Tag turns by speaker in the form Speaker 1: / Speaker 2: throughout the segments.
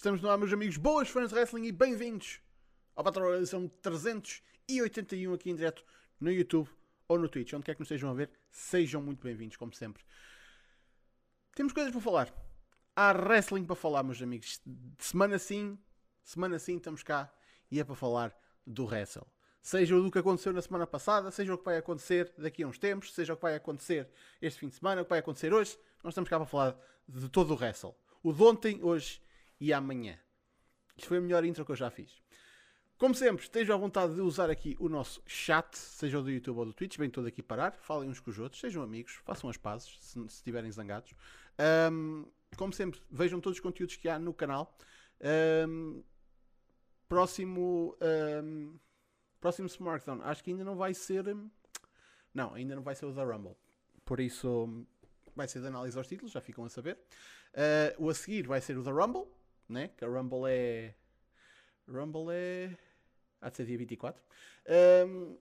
Speaker 1: Estamos no ar, meus amigos, boas fãs de wrestling e bem-vindos ao Battle edição 381 aqui em direto no YouTube ou no Twitch, onde quer que nos estejam a ver, sejam muito bem-vindos, como sempre. Temos coisas para falar. Há wrestling para falar, meus amigos. De semana sim, semana sim, estamos cá e é para falar do wrestle. Seja o que aconteceu na semana passada, seja o que vai acontecer daqui a uns tempos, seja o que vai acontecer este fim de semana, o que vai acontecer hoje, nós estamos cá para falar de todo o wrestle. O de ontem, hoje e amanhã. Isto foi a melhor intro que eu já fiz. Como sempre, estejam à vontade de usar aqui o nosso chat, seja o do YouTube ou do Twitch, vem todo aqui parar, falem uns com os outros, sejam amigos, façam as pazes se, estiverem zangados. Um, como sempre, vejam todos os conteúdos que há no canal. Um, próximo. Um, próximo Smartphone, acho que ainda não vai ser. Não, ainda não vai ser o da Rumble. Por isso, vai ser de análise aos títulos, já ficam a saber. Uh, o a seguir vai ser o da Rumble, né? que a Rumble é. Rumble é. Há de ser dia 24. Um,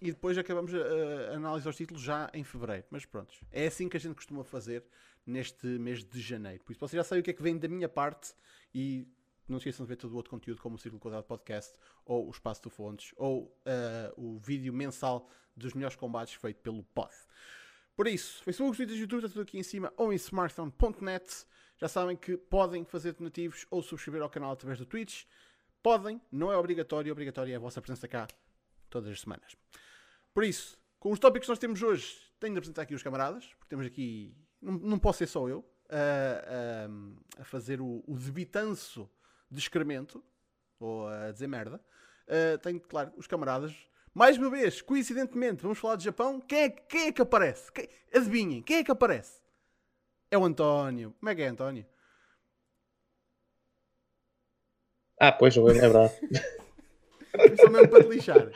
Speaker 1: e depois acabamos a, a, análise aos títulos já em fevereiro. Mas pronto, é assim que a gente costuma fazer neste mês de janeiro. Por isso vocês já sabem o que é que vem da minha parte e não se esqueçam de ver todo o outro conteúdo como o Círculo Quadrado Podcast ou o Espaço do Fontes ou uh, o vídeo mensal dos melhores combates feito pelo Pod. Por isso, Facebook, Twitter, YouTube, está tudo aqui em cima ou em smartphone.net. Já sabem que podem fazer donativos ou subscrever ao canal através do Twitch. Podem, não é obrigatório, obrigatório é a vossa presença cá todas as semanas. Por isso, com os tópicos que nós temos hoje, tenho de apresentar aqui os camaradas, porque temos aqui, não, não posso ser só eu, a, a, a fazer o, o debitanço de excremento, ou a dizer merda. Uh, tenho, claro, os camaradas. Mais uma vez, coincidentemente, vamos falar de Japão. Quem é, quem é que aparece? Quem, adivinhem, quem é que aparece? É o António. Como é que é, António?
Speaker 2: Ah, pois, é verdade.
Speaker 1: Foi mesmo para te lixar.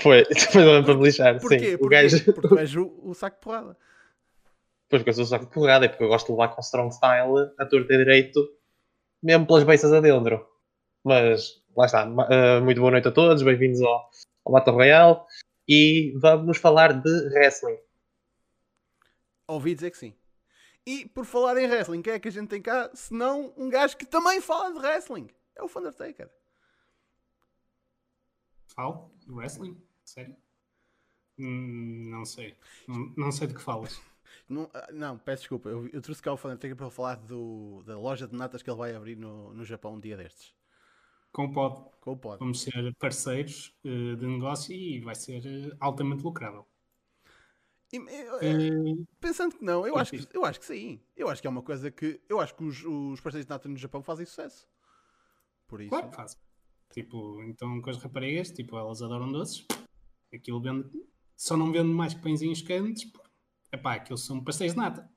Speaker 2: Foi, foi mesmo para te lixar.
Speaker 1: Porquê?
Speaker 2: Sim,
Speaker 1: Porquê? O gajo... Porque tu és o, o saco de porrada.
Speaker 2: Pois, porque eu sou o saco de porrada, é porque eu gosto de levar com strong style a torta direito mesmo pelas beiças adentro. Mas lá está. Uh, muito boa noite a todos, bem-vindos ao, ao Battle Royale e vamos falar de wrestling.
Speaker 1: Ouvi dizer que sim. E por falar em wrestling, quem é que a gente tem cá? Se não um gajo que também fala de wrestling. É o Undertaker.
Speaker 3: Falo de wrestling? Sério? Hum, não sei. Não, não sei de que falas.
Speaker 1: Não, ah, não, peço desculpa. Eu, eu trouxe cá o Fanatega para falar do, da loja de natas que ele vai abrir no, no Japão um dia destes.
Speaker 3: Com o pod.
Speaker 1: Com o pod.
Speaker 3: Vamos ser parceiros uh, de negócio e vai ser uh, altamente lucrável.
Speaker 1: E, pensando que não, eu acho que, eu acho que sim. Eu acho que é uma coisa que. Eu acho que os, os parceiros de nata no Japão fazem sucesso. Por isso.
Speaker 3: Claro que fazem. Tipo, então com as raparigas, tipo, elas adoram doces. Aquilo vende. Só não vende mais que pãezinhos quentes Epá, aquilo são pastéis de nata.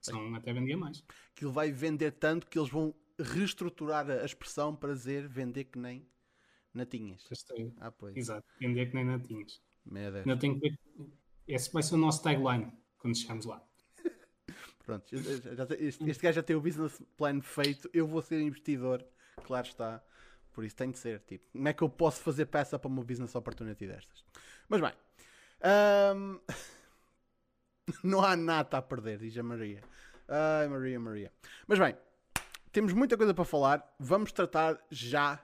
Speaker 3: São, até vendia mais.
Speaker 1: Aquilo vai vender tanto que eles vão reestruturar a expressão para dizer vender que nem natinhas.
Speaker 3: Pastéis. Ah, pois. Exato, vender que nem natinhas.
Speaker 1: Meu Deus.
Speaker 3: Ainda tenho que ver. Esse vai ser o nosso tagline quando chegarmos lá.
Speaker 1: Pronto, este, este gajo já tem o business plan feito. Eu vou ser investidor, claro está. Por isso tem de ser. Tipo, como é que eu posso fazer peça para uma business opportunity destas? Mas bem. Um... não há nada a perder, diz a Maria. Ai, Maria, Maria. Mas bem, temos muita coisa para falar. Vamos tratar já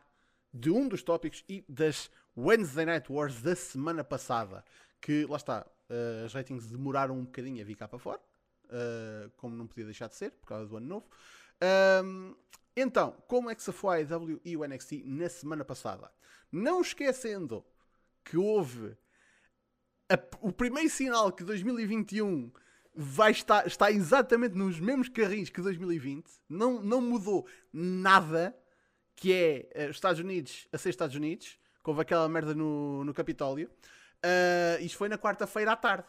Speaker 1: de um dos tópicos e das Wednesday Night Wars da semana passada. Que, lá está, uh, as ratings demoraram um bocadinho a vir cá para fora. Uh, como não podia deixar de ser, por causa do ano novo. Um, então, como é que se foi a AEW e o NXT na semana passada? Não esquecendo que houve a, o primeiro sinal que 2021 vai estar, está exatamente nos mesmos carrinhos que 2020, não, não mudou nada, que é os Estados Unidos a ser Estados Unidos, que houve aquela merda no, no Capitólio. Uh, isto foi na quarta-feira à tarde.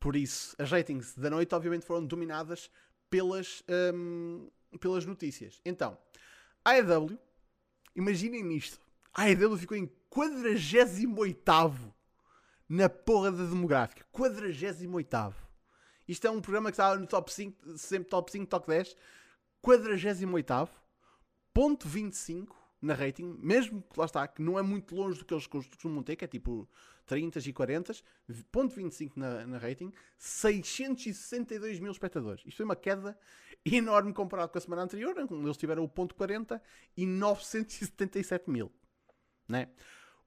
Speaker 1: Por isso, as ratings da noite, obviamente, foram dominadas pelas, um, pelas notícias. Então, a AEW, imaginem nisto: a AEW ficou em 48 na porra da demográfica. 48. Isto é um programa que está no top 5, sempre top 5, top 10. 48. Ponto 25 na rating, mesmo que lá está, que não é muito longe do que eles costumam ter, que é tipo 30 e 40, ponto 25 na, na rating, 662 mil espectadores. Isto foi uma queda. enorme comparado com a semana anterior, onde eles tiveram o ponto 40 e 977 mil. Né?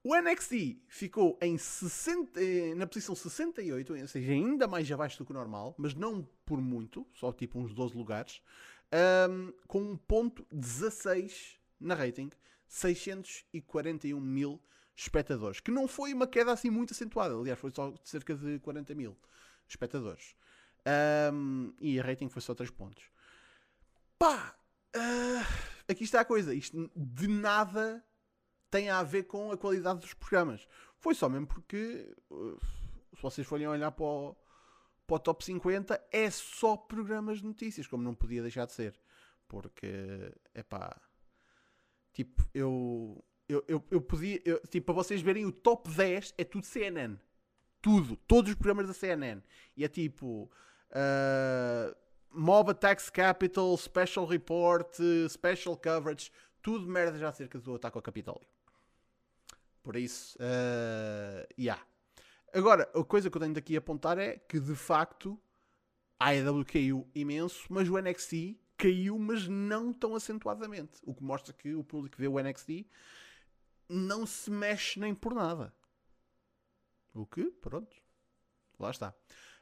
Speaker 1: O NXT ficou em 60, eh, na posição 68, ou seja, ainda mais abaixo do que o normal, mas não por muito, só tipo uns 12 lugares, um, com um ponto 16 na rating, 641 mil espectadores, que não foi uma queda assim muito acentuada, aliás, foi só de cerca de 40 mil espectadores. Um, e a rating foi só 3 pontos. Pá, uh, aqui está a coisa, isto de nada tem a ver com a qualidade dos programas. Foi só mesmo porque, uh, se vocês forem olhar para o, para o top 50, é só programas de notícias, como não podia deixar de ser. Porque, é pá, tipo, eu, eu, eu, eu podia, eu, tipo, para vocês verem, o top 10 é tudo CNN. Tudo, todos os programas da CNN. E é tipo, uh, Mob Attacks Capital, Special Report, Special Coverage, tudo merda já acerca do ataque ao Capitólio. Por isso, uh, yeah. Agora, a coisa que eu tenho daqui a apontar é que de facto a AEW caiu imenso, mas o NXT caiu, mas não tão acentuadamente. O que mostra que o público que vê o NXT não se mexe nem por nada. O que, pronto, lá está.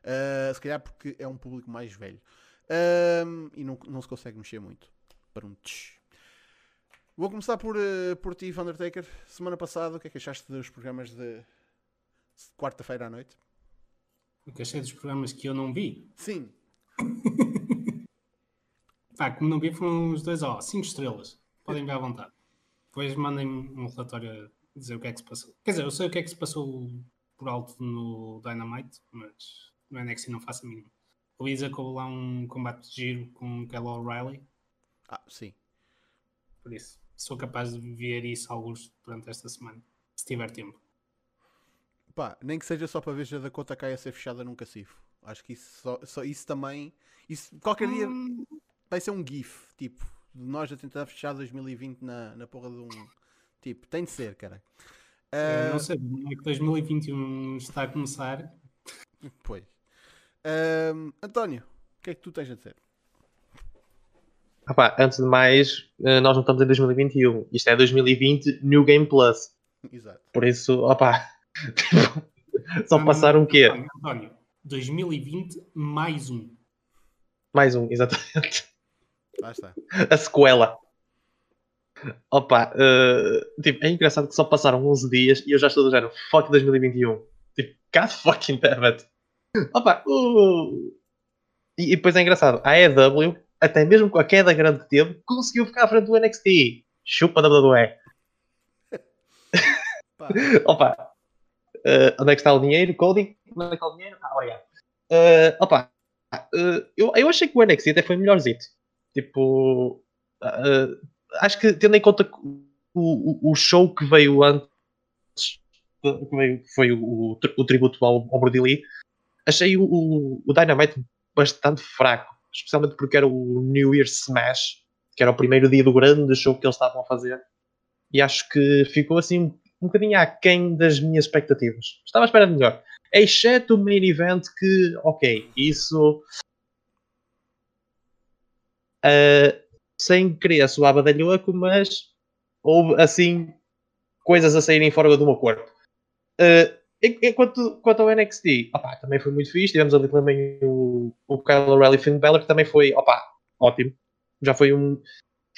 Speaker 1: Uh, se calhar porque é um público mais velho. Uh, e não, não se consegue mexer muito. Para um tch. Vou começar por, uh, por ti, Undertaker. Semana passada, o que é que achaste dos programas de quarta-feira à noite?
Speaker 3: O que achei dos programas que eu não vi?
Speaker 1: Sim.
Speaker 3: Pá, como não vi, foram os dois, ó, 5 estrelas. Podem ver à vontade. Depois mandem-me um relatório a dizer o que é que se passou. Quer dizer, eu sei o que é que se passou por alto no Dynamite, mas no NXT não faço a mínima. O Isaac houve lá um combate de giro com o Kelly O'Reilly.
Speaker 1: Ah, sim.
Speaker 3: Por isso, sou capaz de ver isso alguns durante esta semana, se tiver tempo.
Speaker 1: Pá, nem que seja só para ver a Dakota Kai a ser fechada num cacifo. Acho que isso, só, só isso também. Isso, qualquer dia
Speaker 3: Hum,
Speaker 1: vai ser um GIF, tipo, de nós a tentar fechar 2020 na, na porra de um. Tipo, tem de ser, cara.
Speaker 3: eu
Speaker 1: Ah,
Speaker 3: não sei, não é que 2021 está a começar.
Speaker 1: Pois. Ahm, António, o que é que tu tens a dizer?
Speaker 2: Pá, antes de mais, eh, nós não estamos em 2021. Isto é 2020 New Game Plus.
Speaker 1: Exato.
Speaker 2: Por isso, opá. Só
Speaker 3: Não,
Speaker 2: passaram o quê?
Speaker 3: António, 2020 mais um.
Speaker 2: Mais um, exatamente.
Speaker 1: Lá está.
Speaker 2: A sequela. Opa, eh, tipo, é engraçado que só passaram 11 dias e eu já estou do género fuck 2021. Tipo, god fucking damn it. Opa, uh. e, e depois é engraçado, a AEW, até mesmo com a queda grande que teve, conseguiu ficar à frente do NXT. Chupa WWE. Opa, eh, onde é que está o dinheiro, Cody? Onde é que está o dinheiro? Ah, obrigado. Eh, opa, eh, eu, eu achei que o NXT até foi melhorzito. Tipo, eh, acho que tendo em conta o, o, show que veio antes, que veio, que foi o, o, tri- o tributo ao, ao Brody achei o, o, o Dynamite bastante fraco. Especialmente porque era o New Year Smash, que era o primeiro dia do grande show que eles estavam a fazer. E acho que ficou assim um, um bocadinho aquém das minhas expectativas. Estava à espera de melhor. Exceto o main event que, ok, isso. Ah, sem querer soar badalhoco, mas houve assim coisas a saírem fora do meu corpo. Ah, en- enquanto, quanto ao NXT, opá, também foi muito fixe. Tivemos ali também o, o Kyle O'Reilly Finn Balor, que também foi opá, ótimo. Já foi um.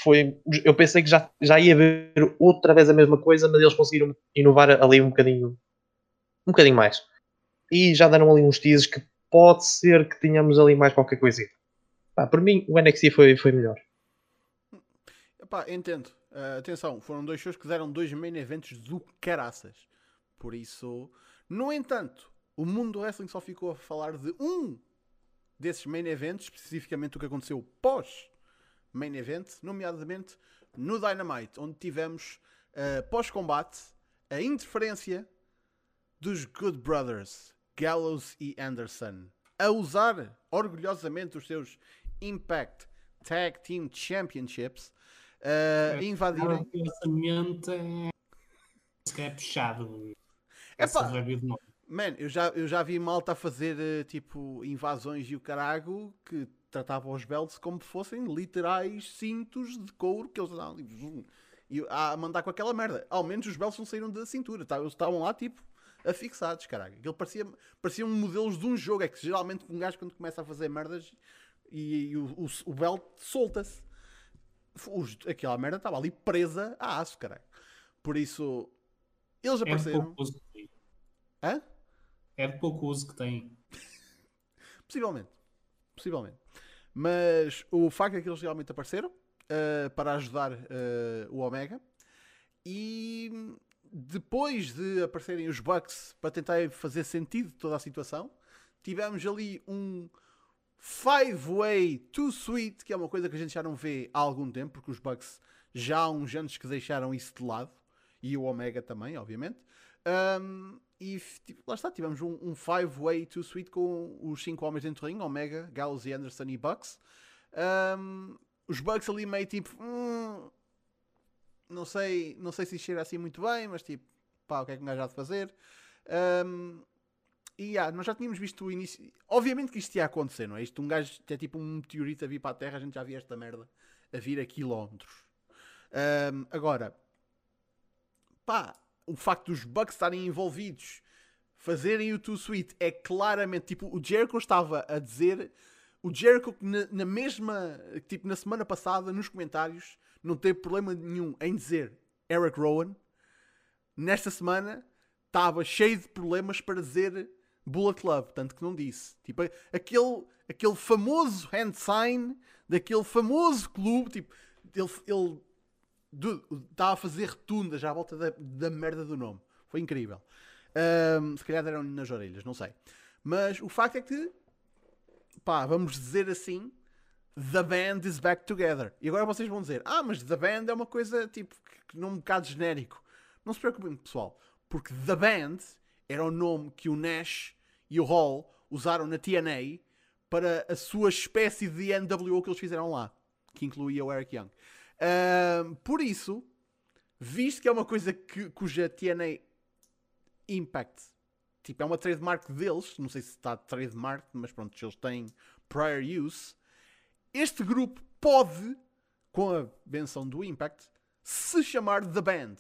Speaker 2: Foi, eu pensei que já, já ia ver outra vez a mesma coisa, mas eles conseguiram inovar ali um bocadinho, um bocadinho mais. E já deram ali uns teases que pode ser que tenhamos ali mais qualquer coisinha. Pá, por mim, o NXT foi, foi melhor.
Speaker 1: Epá, entendo. Ah, atenção, foram dois shows que deram dois main events do caraças. Por isso, no entanto, o mundo do wrestling só ficou a falar de um desses main events, especificamente o que aconteceu pós main event, nomeadamente no Dynamite, onde tivemos ah, pós-combate a interferência dos Good Brothers, Gallows e Anderson, a usar orgulhosamente os seus Impact Tag Team Championships, ah, a invadirem.
Speaker 3: O pensamento é. Se é puxado. De novo.
Speaker 1: Man, eu já, eu já vi malta a fazer eh, tipo invasões e o carago que tratava os belts como fossem literais cintos de couro que eles zum, e a mandar com aquela merda. Ao menos os belts não saíram da cintura, tá? eles estavam lá tipo afixados, caralho. Aquilo parecia, pareciam modelos de um jogo. É que geralmente um gajo quando começa a fazer merdas e, e o, o, o belt solta-se. Aquela merda estava ali presa a aço, caralho. Por isso, eles
Speaker 3: É de
Speaker 1: apareceram.
Speaker 3: pouco uso que tem.
Speaker 1: Hã?
Speaker 3: É de pouco uso que tem.
Speaker 1: Possivelmente. Possivelmente. Mas o facto é que eles realmente apareceram uh, para ajudar uh, o Omega. E depois de aparecerem os Bucks para tentar fazer sentido de toda a situação, tivemos ali um five-way too sweet, que é uma coisa que a gente já não vê há algum tempo, porque os Bucks já há uns anos que deixaram isso de lado. E o Omega também, obviamente. Um, e tipo, lá está, tivemos um, um five-way too sweet com os cinco homens dentro do ringue, Omega, Gallows e Anderson e Bucks. Um, os Bucks ali meio tipo, "Hum, não sei, não sei se cheira assim muito bem, mas tipo, pá, o que é que um gajo há de fazer? Um, e nós já tínhamos visto o início. Obviamente que isto ia acontecer, não é? Isto um gajo é tipo um meteorito a vir para a Terra, a gente já via esta merda a vir a quilómetros. Um, agora, pá, o facto dos Bucks estarem envolvidos, fazerem o Too Sweet, é claramente tipo o Jericho estava a dizer. O Jericho, na, na mesma, tipo na semana passada, nos comentários, não teve problema nenhum em dizer Eric Rowan. Nesta semana estava cheio de problemas para dizer Bullet Club, tanto que não disse. Tipo, aquele, aquele famoso hand sign daquele famoso clube, tipo, ele, ele estava a fazer retundas à volta da, da merda do nome. Foi incrível. Ahm, se calhar deram-lhe nas orelhas, não sei. Mas o facto é que, pá, vamos dizer assim, The Band is back together. E agora vocês vão dizer, ah, mas The Band é uma coisa, tipo, que num bocado genérico. Não se preocupem, pessoal, porque The Band era o nome que o Nash e o Hall usaram na TNA para a sua espécie de NWO que eles fizeram lá, que incluía o Eric Young. Por isso, visto que é uma coisa que, cuja TNA Impact tipo, é uma trademark deles, não sei se está trademark, mas pronto, eles têm prior use. Este grupo pode, com a benção do Impact, se chamar The Band.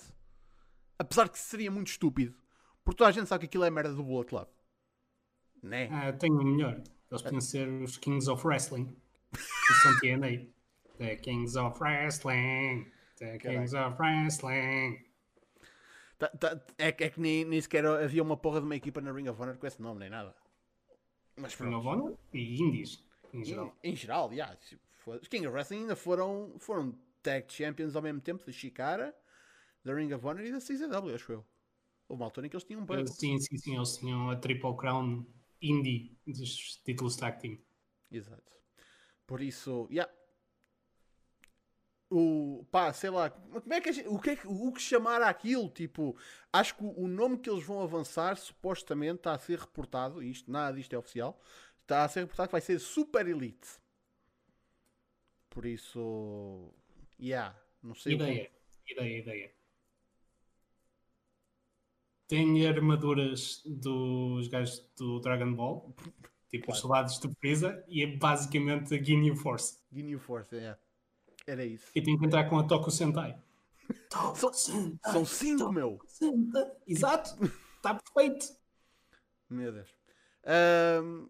Speaker 1: Apesar que seria muito estúpido, porque toda a gente sabe que aquilo é merda do Bullet Club. Né?
Speaker 3: Ah, tenho o melhor. Eles podiam ser os Kings of Wrestling. São TNA. The Kings of Wrestling. The Kings of Wrestling.
Speaker 1: Tá- tá- é, que- é que nem, nem sequer havia uma porra de uma equipa na Ring of Honor com esse nome, nem nada. Mas
Speaker 3: Ring
Speaker 1: pronto.
Speaker 3: of Honor e Indies, em geral.
Speaker 1: Em, em geral, yeah, se for- os King of Wrestling ainda foram, foram tag champions ao mesmo tempo da Chikara, da Ring of Honor e da CZW, acho eu. Houve uma altura em que eles tinham um
Speaker 3: Sim, sim, sim. Eles tinham a Triple Crown Indie dos títulos tag team.
Speaker 1: Exato. Por isso, yeah. O, pá, sei lá, como é que gente- o que é que, o que chamar aquilo? Tipo, acho que o, nome que eles vão avançar supostamente está a ser reportado, isto, nada disto é oficial, está a ser reportado que vai ser Super Elite. Por isso, yeah, não sei
Speaker 3: Ideia, ideia, ideia. Tem armaduras dos gajos do Dragon Ball, tipo os soldados do Freeza, e é basicamente a Ginyu Force.
Speaker 1: Ginyu Force, yeah. Era isso.
Speaker 3: E tem que entrar com a Toku Sentai.
Speaker 1: São, são cinco, meu.
Speaker 3: Sentai. Exato, está perfeito.
Speaker 1: Meu Deus. Ahm,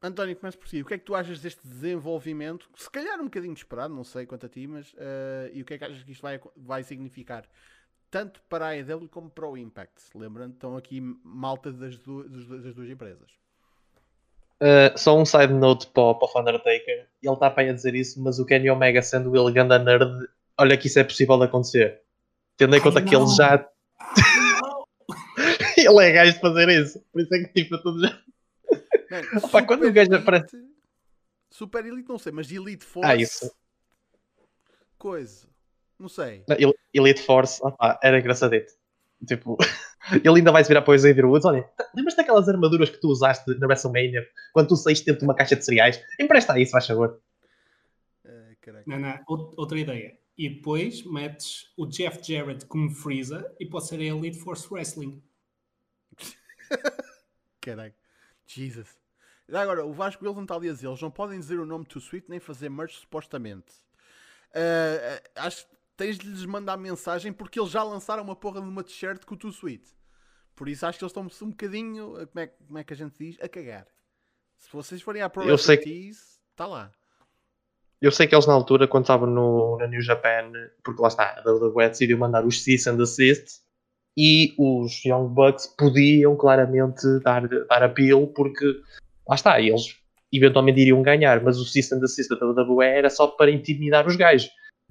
Speaker 1: António, começa por si. O que é que tu achas deste desenvolvimento? Se calhar um bocadinho esperado, não sei quanto a ti, mas ah, e o que é que achas que isto vai, vai significar? Tanto para a AEW como para o Impact. Lembrando, estão aqui malta das, du- das du- das duas empresas.
Speaker 2: Uh, só um side note para, o- para o Undertaker. Ele está para aí a dizer isso, mas o Kenny Omega, sendo ele ganda nerd, olha que isso é possível de acontecer. Tendo em
Speaker 3: Ai,
Speaker 2: conta que ele já. ele é gajo de fazer isso. Por isso é que tipo, tudo já.
Speaker 1: Man,
Speaker 2: Opa, quando o gajo aparece-
Speaker 1: Super Elite, não sei, mas Elite Force.
Speaker 2: Ah, isso.
Speaker 1: Coisa. Não sei.
Speaker 2: Não, El- Elite Force, opá, era engraçadito. Tipo, ele ainda vai se virar para o Xavier Woods. Olha, lembras daquelas armaduras que tu usaste na WrestleMania quando tu saíste dentro de uma caixa de cereais? Empresta isso, faz favor.
Speaker 1: Caraca.
Speaker 3: Não, não, out- outra ideia. E depois metes o Jeff Jarrett como Freeza e pode ser a Elite Force Wrestling.
Speaker 1: Caraca. Jesus. Agora, o Vasco Wilson está ali a dizer, eles não podem dizer o nome Too Sweet nem fazer merch supostamente. Uh, uh, acho que tens de lhes mandar mensagem porque eles já lançaram uma porra de uma t-shirt com o Too Sweet. Por isso acho que eles estão um bocadinho, como é, como é que a gente diz, a cagar. Se vocês forem à Pro
Speaker 2: Eu sei
Speaker 1: está lá.
Speaker 2: Eu sei que eles na altura, quando estavam no, na New Japan, porque lá está, a WWE decidiu mandar os cease and desist e os Young Bucks podiam claramente dar, dar apelo porque lá está, eles eventualmente iriam ganhar, mas o cease and desist da WWE era só para intimidar os gajos.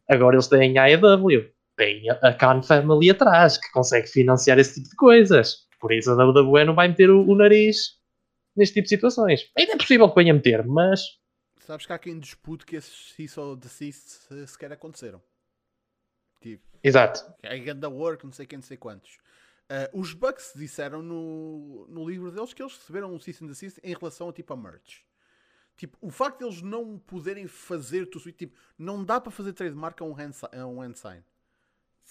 Speaker 2: Agora eles têm a AEW, têm a a Khan Family atrás, que consegue financiar esse tipo de coisas. Por isso a WWE não vai meter o, o nariz neste tipo de situações. Ainda é possível que venha meter, mas
Speaker 1: Sabes que há quem dispute que esses cease ou desist sequer aconteceram. Tipo,
Speaker 2: exato.
Speaker 1: é ganda work, não sei quem, não sei quantos. Ah, os Bucks disseram no, no livro deles que eles receberam um cease and desist em relação a tipo a merch. Tipo, o facto de eles não poderem fazer tu tipo, não dá para fazer trademark a um hand, a um hand sign.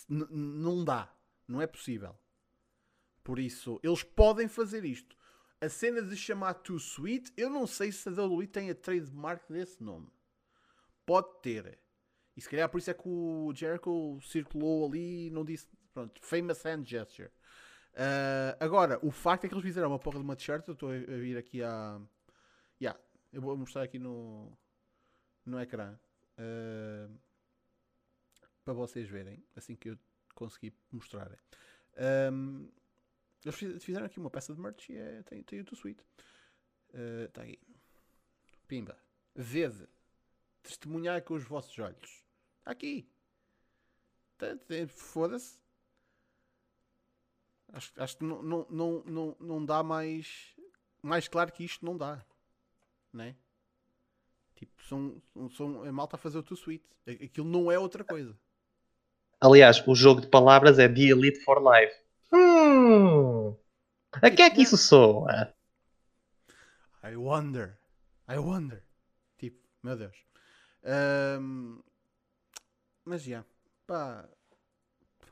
Speaker 1: N- não dá. Não é possível. Por isso, eles podem fazer isto. A cena de chamar Too Sweet, eu não sei se a WWE tem a trademark desse nome. Pode ter. E se calhar por isso é que o Jericho circulou ali e não disse. Pronto, famous hand gesture. Ah, agora, o facto é que eles fizeram uma porra de uma t-shirt. Eu estou a vir aqui a. Yeah, eu vou mostrar aqui no, no ecrã. ah, para vocês verem. Assim que eu conseguir mostrar. Ahm, eles fiz- fizeram aqui uma peça de merch e é, tem, tem o Too Sweet. Está aqui. Pimba. Vede. Testemunhar com os vossos olhos. Está aqui. Tá- Foda-se. Acho, acho que não, não, não, não, não dá mais. Mais claro que isto não dá. Né? Tipo, são, são a malta a fazer o Too Sweet. Aquilo não é outra coisa.
Speaker 2: Aliás, o jogo de palavras é The Elite for Life. Hum. A que é que isso soa?
Speaker 1: I wonder. I wonder. Tipo, meu Deus. Ahm, mas já. Pá.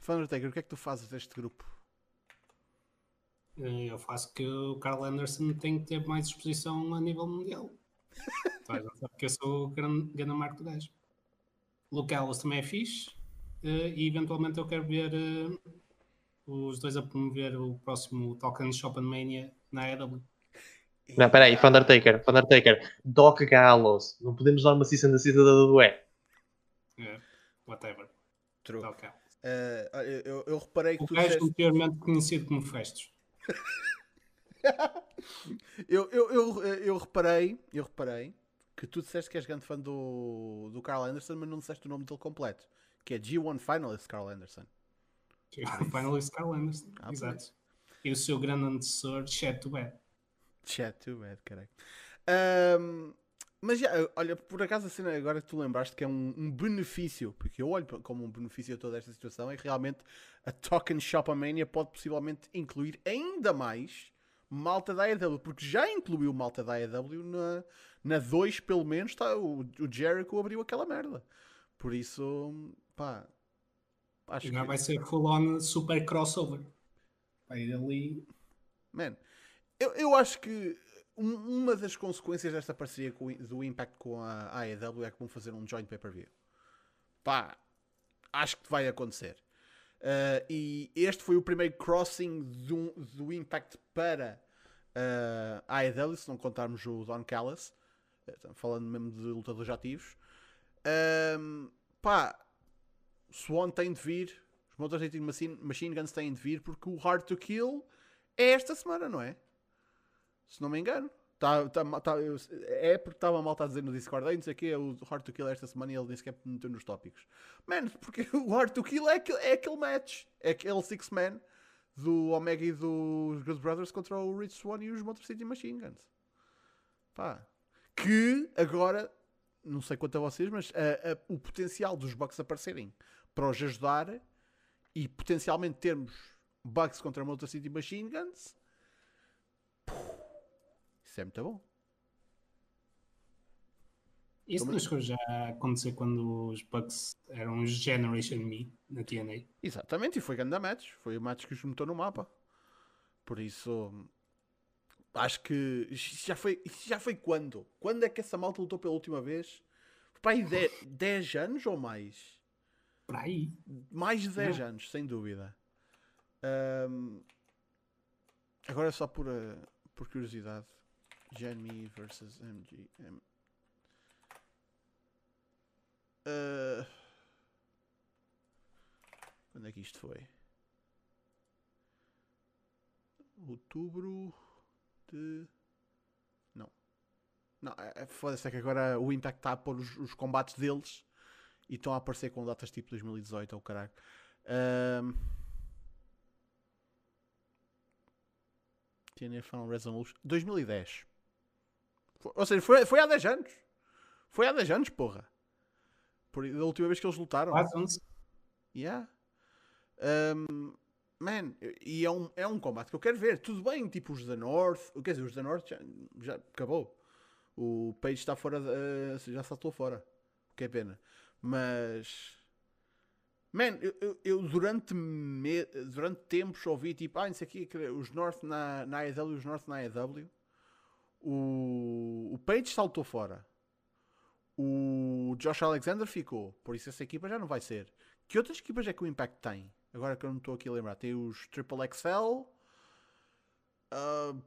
Speaker 1: Thundertaker, o que é que tu fazes deste grupo?
Speaker 3: Eh, Eu faço que o Carl Anderson tem que ter mais exposição a nível mundial. Então, já sabe que eu sou o grande, grande marco do gajo. Luke Ellis também é fixe. eh, E eventualmente eu quero ver eh, os dois a promover o próximo Talk and Shop and Mania na EW.
Speaker 2: Não, peraí, Undertaker, Undertaker, Doc Gallows. Não podemos dar uma cease and desist da WWE.
Speaker 3: Eh, Whatever.
Speaker 1: True. Olha, eu, eu reparei que
Speaker 3: O
Speaker 1: tu
Speaker 3: gajo
Speaker 1: disseste...
Speaker 3: anteriormente conhecido como Festos.
Speaker 1: Eu, eu, eu, eu reparei, eu reparei que tu disseste que és grande fã do, do Carl Anderson, mas não disseste o nome dele completo. Que é G1 Finalist Carl Anderson.
Speaker 3: O finalist Carl Anderson.
Speaker 1: Ah,
Speaker 3: Exato. E o seu grande antecessor, Chad to Bad.
Speaker 1: Chat, too bad, caralho. Ahm, mas já, olha, por acaso a cena agora que tu lembraste que é um, um benefício, porque eu olho como um benefício a toda esta situação, é realmente a Token Shop Mania pode possivelmente incluir ainda mais malta da AEW, porque já incluiu malta da AEW na, na 2, pelo menos, tá, o, o Jericho abriu aquela merda. Por isso, pá, acho que,
Speaker 3: vai ser full on super crossover. Vai ali.
Speaker 1: Man, eu, eu acho que um- uma das consequências desta parceria com, do Impact com a AEW é que vão fazer um joint pay-per-view. Pá, acho que vai acontecer. Uh, e este foi o primeiro crossing do, do Impact para uh, a AEW, se não contarmos o Don Callis, uh, falando mesmo de lutadores ativos. Um, pá, Swan tem de vir, os Motor City Machine, Machine Guns têm de vir, porque o Hard to Kill é esta semana, não é? Se não me engano. Tá, tá, tá- eu- é porque estava mal a dizer no Discord, "Ei, não sei o que, o Hard to Kill esta semana e ele disse que é meteu nos tópicos. Mano, porque o Hard to Kill é aquele, é aquele match, é aquele Six Man do Omega e dos Good Brothers contra o Rich Swan e os Motor City Machine Guns. Pá. Que agora, não sei quanto a vocês, mas a- a- o potencial dos Bucks aparecerem para os ajudar e potencialmente termos Bucks contra Motor City Machine Guns. Isso é muito bom.
Speaker 3: Isso não chegou já acontecer quando os Bucks eram os Generation Me na TNA.
Speaker 1: Exatamente, e foi grande match. Foi o match que os meteu no mapa. Por isso, Acho que já foi, já foi quando? Quando é que essa malta lutou pela última vez? Para aí 10 anos ou mais?
Speaker 3: Para aí.
Speaker 1: Mais de 10 anos, sem dúvida. Um, agora só por, uh, por curiosidade. Jenny versus MGM. Uh, quando é que isto foi? Outubro de. Não. Não, é, é foda-se é que agora o Impact está a pôr os, os, combates deles e estão a aparecer com datas tipo 2018 ou caralho. Um, TNA Final Resolution 2010. Ou seja, foi, foi há 10 anos. Foi há 10 anos, porra. Por, da última vez que eles lutaram.
Speaker 3: Quase 11.
Speaker 1: Yeah. Um, man, e é um, é um combate que eu quero ver. Tudo bem, tipo os da North. Quer dizer, os da North já, já acabou. O Page está fora, uh, já saltou fora. O que é pena. Mas. Man, eu, eu, eu durante, me, durante tempos ouvi tipo, ah, isso aqui, os North na, na AEW, os North na AEW. O, o Page saltou fora. O Josh Alexander ficou. Por isso essa equipa já não vai ser. Que outras equipas é que o Impact tem? Agora que eu não estou aqui a lembrar. Tem os Triple XL. Uh,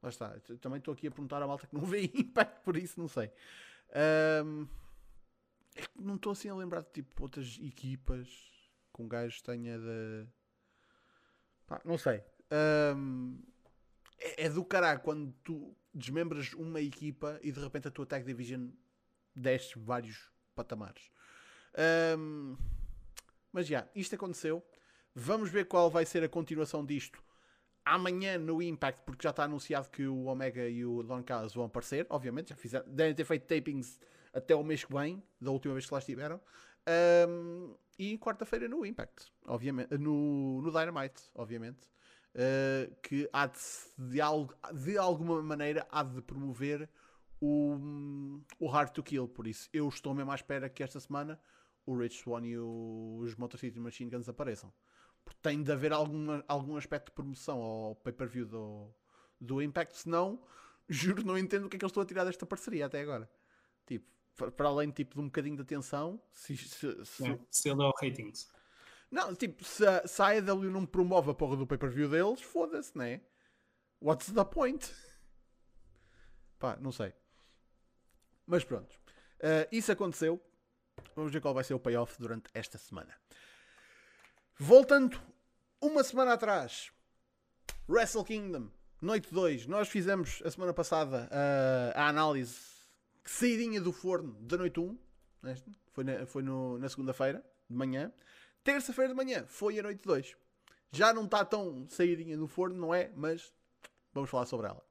Speaker 1: lá está. Também estou aqui a perguntar à malta que não vê Impact, por isso não sei. Um, é não estou assim a lembrar de tipo outras equipas com um gajo tenha de. Pá, não sei. Um, é, é, do caralho quando tu desmembras uma equipa e de repente a tua Tag Division desce vários patamares. Um, mas já, isto aconteceu. Vamos ver qual vai ser a continuação disto amanhã no Impact, porque já está anunciado que o Omega e o Don Callis vão aparecer. Obviamente, já fizeram, devem ter feito tapings até o mês que vem, da última vez que lá estiveram. Um, e quarta-feira no Impact, obviamente, no, no Dynamite, obviamente. Uh, que há de, de, de alguma maneira há de promover o, o Hard to Kill. Por isso, eu estou mesmo à espera que esta semana o Rich Swan e os Motor City Machine Guns apareçam. Porque tem de haver alguma, algum aspecto de promoção ao pay-per-view do, do Impact, senão, juro, não entendo o que é que eles estão a tirar desta parceria até agora. Tipo, para além tipo, de um bocadinho de atenção, se, se, se...
Speaker 3: É, se ele dá ratings.
Speaker 1: Não, tipo, se se a AEW não promove a porra do pay-per-view deles, foda-se, né? What's the point? Pá, não sei. Mas pronto. Uh, isso aconteceu. Vamos ver qual vai ser o payoff durante esta semana. Voltando uma semana atrás, Wrestle Kingdom, noite 2. Nós fizemos a semana passada uh, a análise saídinha do forno da noite 1. Né? Foi na, foi no, na segunda-feira de manhã. Terça-feira de manhã foi a noite 2. Já não está tão saídinha do forno, não é? Mas vamos falar sobre ela.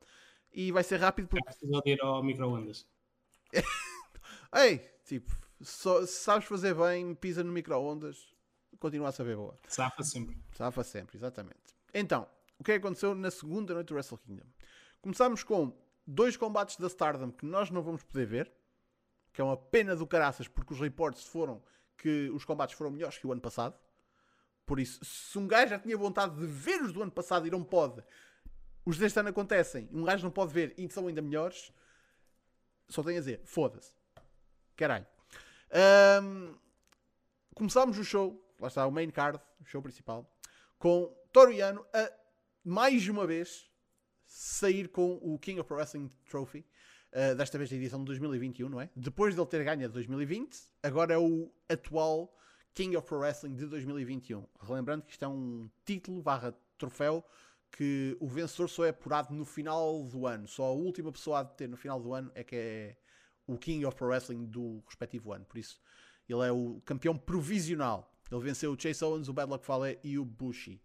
Speaker 1: E vai ser rápido
Speaker 3: porque. É preciso ir ao micro-ondas.
Speaker 1: Ei, tipo, só, se sabes fazer bem, pisa no micro-ondas, continua a saber boa.
Speaker 3: Safa sempre.
Speaker 1: Safa sempre, exatamente. Então, o que é que aconteceu na segunda noite do Wrestle Kingdom? Começámos com dois combates da Stardom que nós não vamos poder ver, que é uma pena do caraças, porque os reportes foram que os combates foram melhores que o ano passado. Por isso, se um gajo já tinha vontade de ver os do ano passado e não pode, os deste ano acontecem, um gajo não pode ver e são ainda melhores, só tenho a dizer, foda-se. Caralho. Um, começámos o show, lá está o main card, o show principal, com Toriano a mais uma vez sair com o King of Pro Wrestling Trophy. Uh, desta vez da edição de 2021, não é? Depois de ele ter ganho a 2020, agora é o atual King of Pro Wrestling de 2021. Relembrando que isto é um título barra troféu que o vencedor só é apurado no final do ano. Só a última pessoa a ter no final do ano é que é o King of Pro Wrestling do respectivo ano. Por isso, ele é o campeão provisional. Ele venceu o Chase Owens, o Bad Luck Fale e o Bushi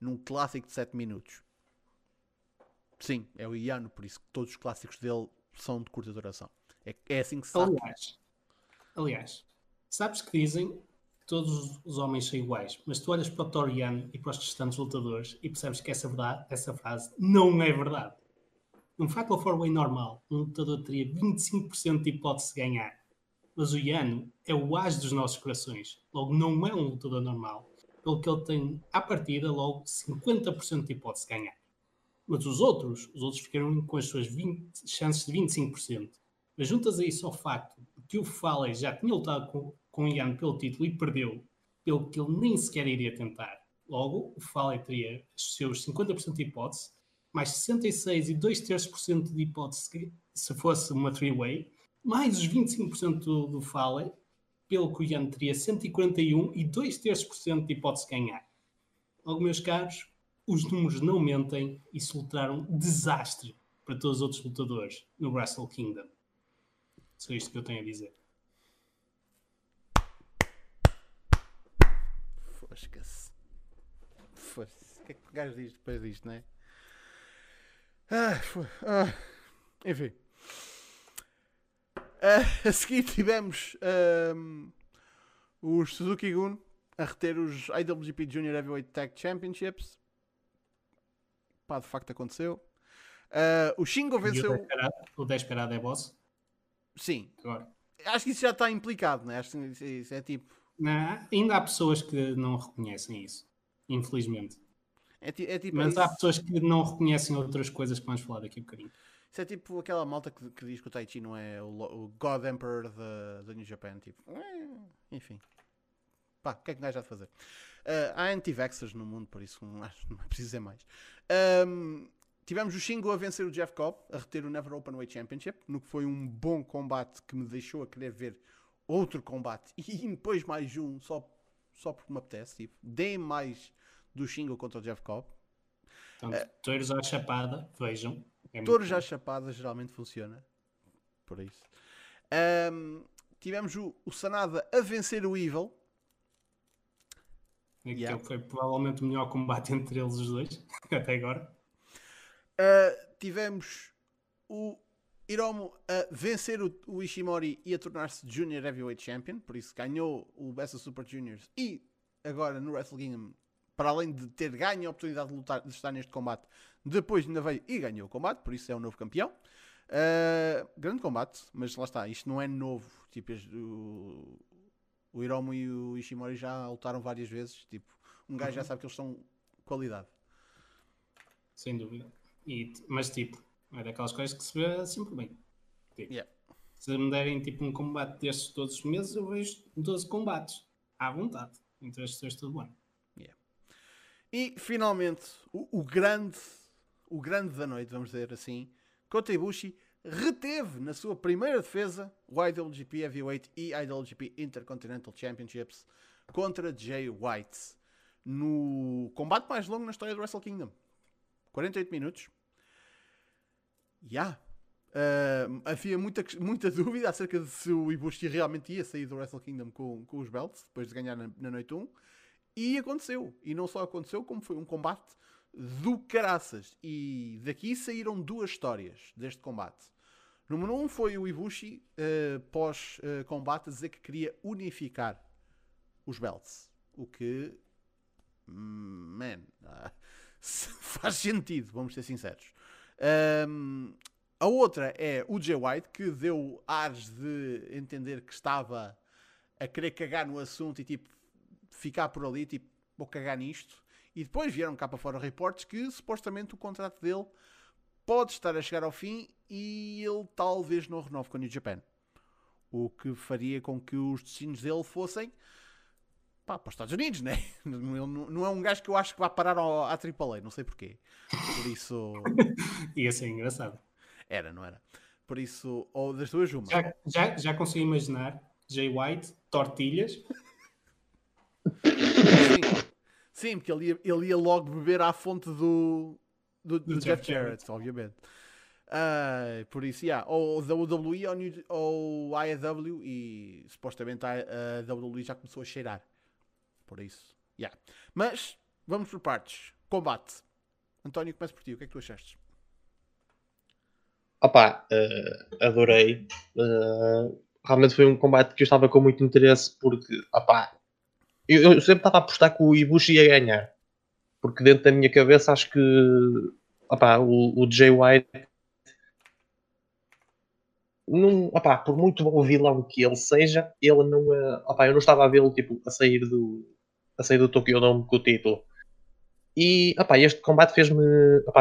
Speaker 1: num clássico de 7 minutos. Sim, é o Iano, por isso que todos os clássicos dele são de curta duração. É, é assim que se sabe.
Speaker 3: Aliás, aliás, sabes que dizem que todos os homens são iguais, mas tu olhas para o Toriano e para os restantes lutadores e percebes que essa, verdade, essa frase não é verdade. Num Fatal 4-Way normal, um lutador teria 25% de hipótese de ganhar. Mas o Yano é o as dos nossos corações. Logo, não é um lutador normal. Pelo que ele tem, à partida, logo 50% de hipótese de ganhar. Mas os outros, os outros ficaram com as suas 20, chances de 25%. Mas juntas a isso ao facto que o Fale já tinha lutado com, com o Ian pelo título e perdeu, pelo que ele nem sequer iria tentar. Logo, o Fale teria os seus 50% de hipótese, mais 66 e 2 terços por cento de hipótese se fosse uma three-way, mais os 25% do, do pelo que o Ian teria 141 e 2 terços por cento de hipótese de ganhar. Logo, meus caros, os números não mentem e soltaram desastre para todos os outros lutadores no Wrestle Kingdom. Só isto que eu tenho a dizer.
Speaker 1: Fosca-se. Fosca-se. O que é que o gajo diz depois disto, não é? Ah, foi. Ah. Enfim. Ah, a seguir tivemos ahm, os Suzuki Gun a reter os IWGP Junior Heavyweight Tag Championships. Pá, de facto aconteceu. Ah, o Shingo
Speaker 3: o
Speaker 1: venceu.
Speaker 3: O Desperado é boss.
Speaker 1: Sim.
Speaker 3: Agora.
Speaker 1: Acho que isso já está implicado, né? Acho que isso, isso é tipo.
Speaker 3: Não, ainda há pessoas que não reconhecem isso. Infelizmente.
Speaker 1: É, é tipo.
Speaker 3: Mas
Speaker 1: isso,
Speaker 3: há pessoas que não reconhecem outras coisas que vamos falar daqui a bocadinho.
Speaker 1: isso é tipo aquela malta que, que diz que o Tai Chi não é o, o God Emperor da New Japan. Tipo, enfim. Pá, o que é que um gajo há de fazer? Ah, há anti-vaxxers no mundo, por isso não, acho, não é preciso dizer mais. Ahm, tivemos o Shingo a vencer o Jeff Cobb, a reter o Never Openweight Championship, no que foi um bom combate que me deixou a querer ver outro combate e depois mais um, só, só porque me apetece. Tipo, deem mais do Shingo contra o Jeff Cobb.
Speaker 3: Portanto, touros à chapada, vejam. É
Speaker 1: Touros à chapada geralmente funciona. Por isso. Ahm, tivemos o, o Sanada a vencer o Evil.
Speaker 3: Aquele
Speaker 1: Yeah.
Speaker 3: foi provavelmente o melhor combate entre eles os dois, até agora.
Speaker 1: Uh, tivemos o Hiromu a vencer o, o Ishimori e a tornar-se Junior Heavyweight Champion. Por isso ganhou o Best of Super Juniors. E agora no Wrestle Kingdom, para além de ter ganho a oportunidade de, lutar, de estar neste combate, depois ainda veio e ganhou o combate. Por isso é o novo campeão. Uh, grande combate, mas lá está, isto não é novo. Tipo, o, o Hiromu e o Ishimori já lutaram várias vezes. Tipo, um gajo já sabe que eles são qualidade.
Speaker 3: Sem dúvida. E, mas tipo, é daquelas coisas que se vê sempre bem. Tipo,
Speaker 1: Yeah.
Speaker 3: Se me derem tipo um combate destes todos os meses, eu vejo 12 combates. À vontade. Entre estes dois tudo bem.
Speaker 1: E finalmente, o, o grande, o grande da noite, vamos dizer assim, Kota Ibushi reteve na sua primeira defesa o IWGP Heavyweight e IWGP Intercontinental Championships contra Jay White no combate mais longo na história do Wrestle Kingdom. 48 minutos. Já. havia muita, muita dúvida acerca de se o Ibushi realmente ia sair do Wrestle Kingdom com, com os belts depois de ganhar na, na noite 1. E aconteceu. E não só aconteceu, como foi um combate do caraças. E daqui saíram duas histórias deste combate. Número 1 um foi o Ibushi, eh, pós-combate, a dizer que queria unificar os belts. O que, man, faz sentido, vamos ser sinceros. Ahm, a outra é o Jay White, que deu ares de entender que estava a querer cagar no assunto e tipo ficar por ali, tipo, vou cagar nisto. E depois vieram cá para fora reportes que supostamente o contrato dele pode estar a chegar ao fim e ele talvez não renove com a New Japan. O que faria com que os destinos dele fossem pá, para os Estados Unidos, né? Ele não, não é um gajo que eu acho que vai parar ao, à AAA, não sei porquê. Por isso.
Speaker 3: Ia ser engraçado.
Speaker 1: Era, não era? Por isso, ou das duas, uma.
Speaker 3: Já, já, já consigo imaginar Jay White, tortilhas,
Speaker 1: Sim, Sim porque ele ia, ele ia logo beber à fonte do, do, do
Speaker 3: Do
Speaker 1: Jeff
Speaker 3: Jeff
Speaker 1: Jarrett, obviamente. Ah, por isso, yeah, ou da WWE ou, New- ou AEW e supostamente a, a WWE já começou a cheirar. Por isso, yeah. Mas vamos por partes. Combate. António, começa por ti. O que é que tu achaste?
Speaker 2: Opa, eh, adorei. Eh, realmente foi um combate que eu estava com muito interesse porque, opá, eu, eu sempre estava a apostar que o Ibushi ia ganhar. Porque dentro da minha cabeça acho que o, o Jay White por muito bom vilão que ele seja, ele não, eh, opá, eu não estava a vê-lo tipo, a sair do a sair do Tokyo Dome com o título. E este combate fez-me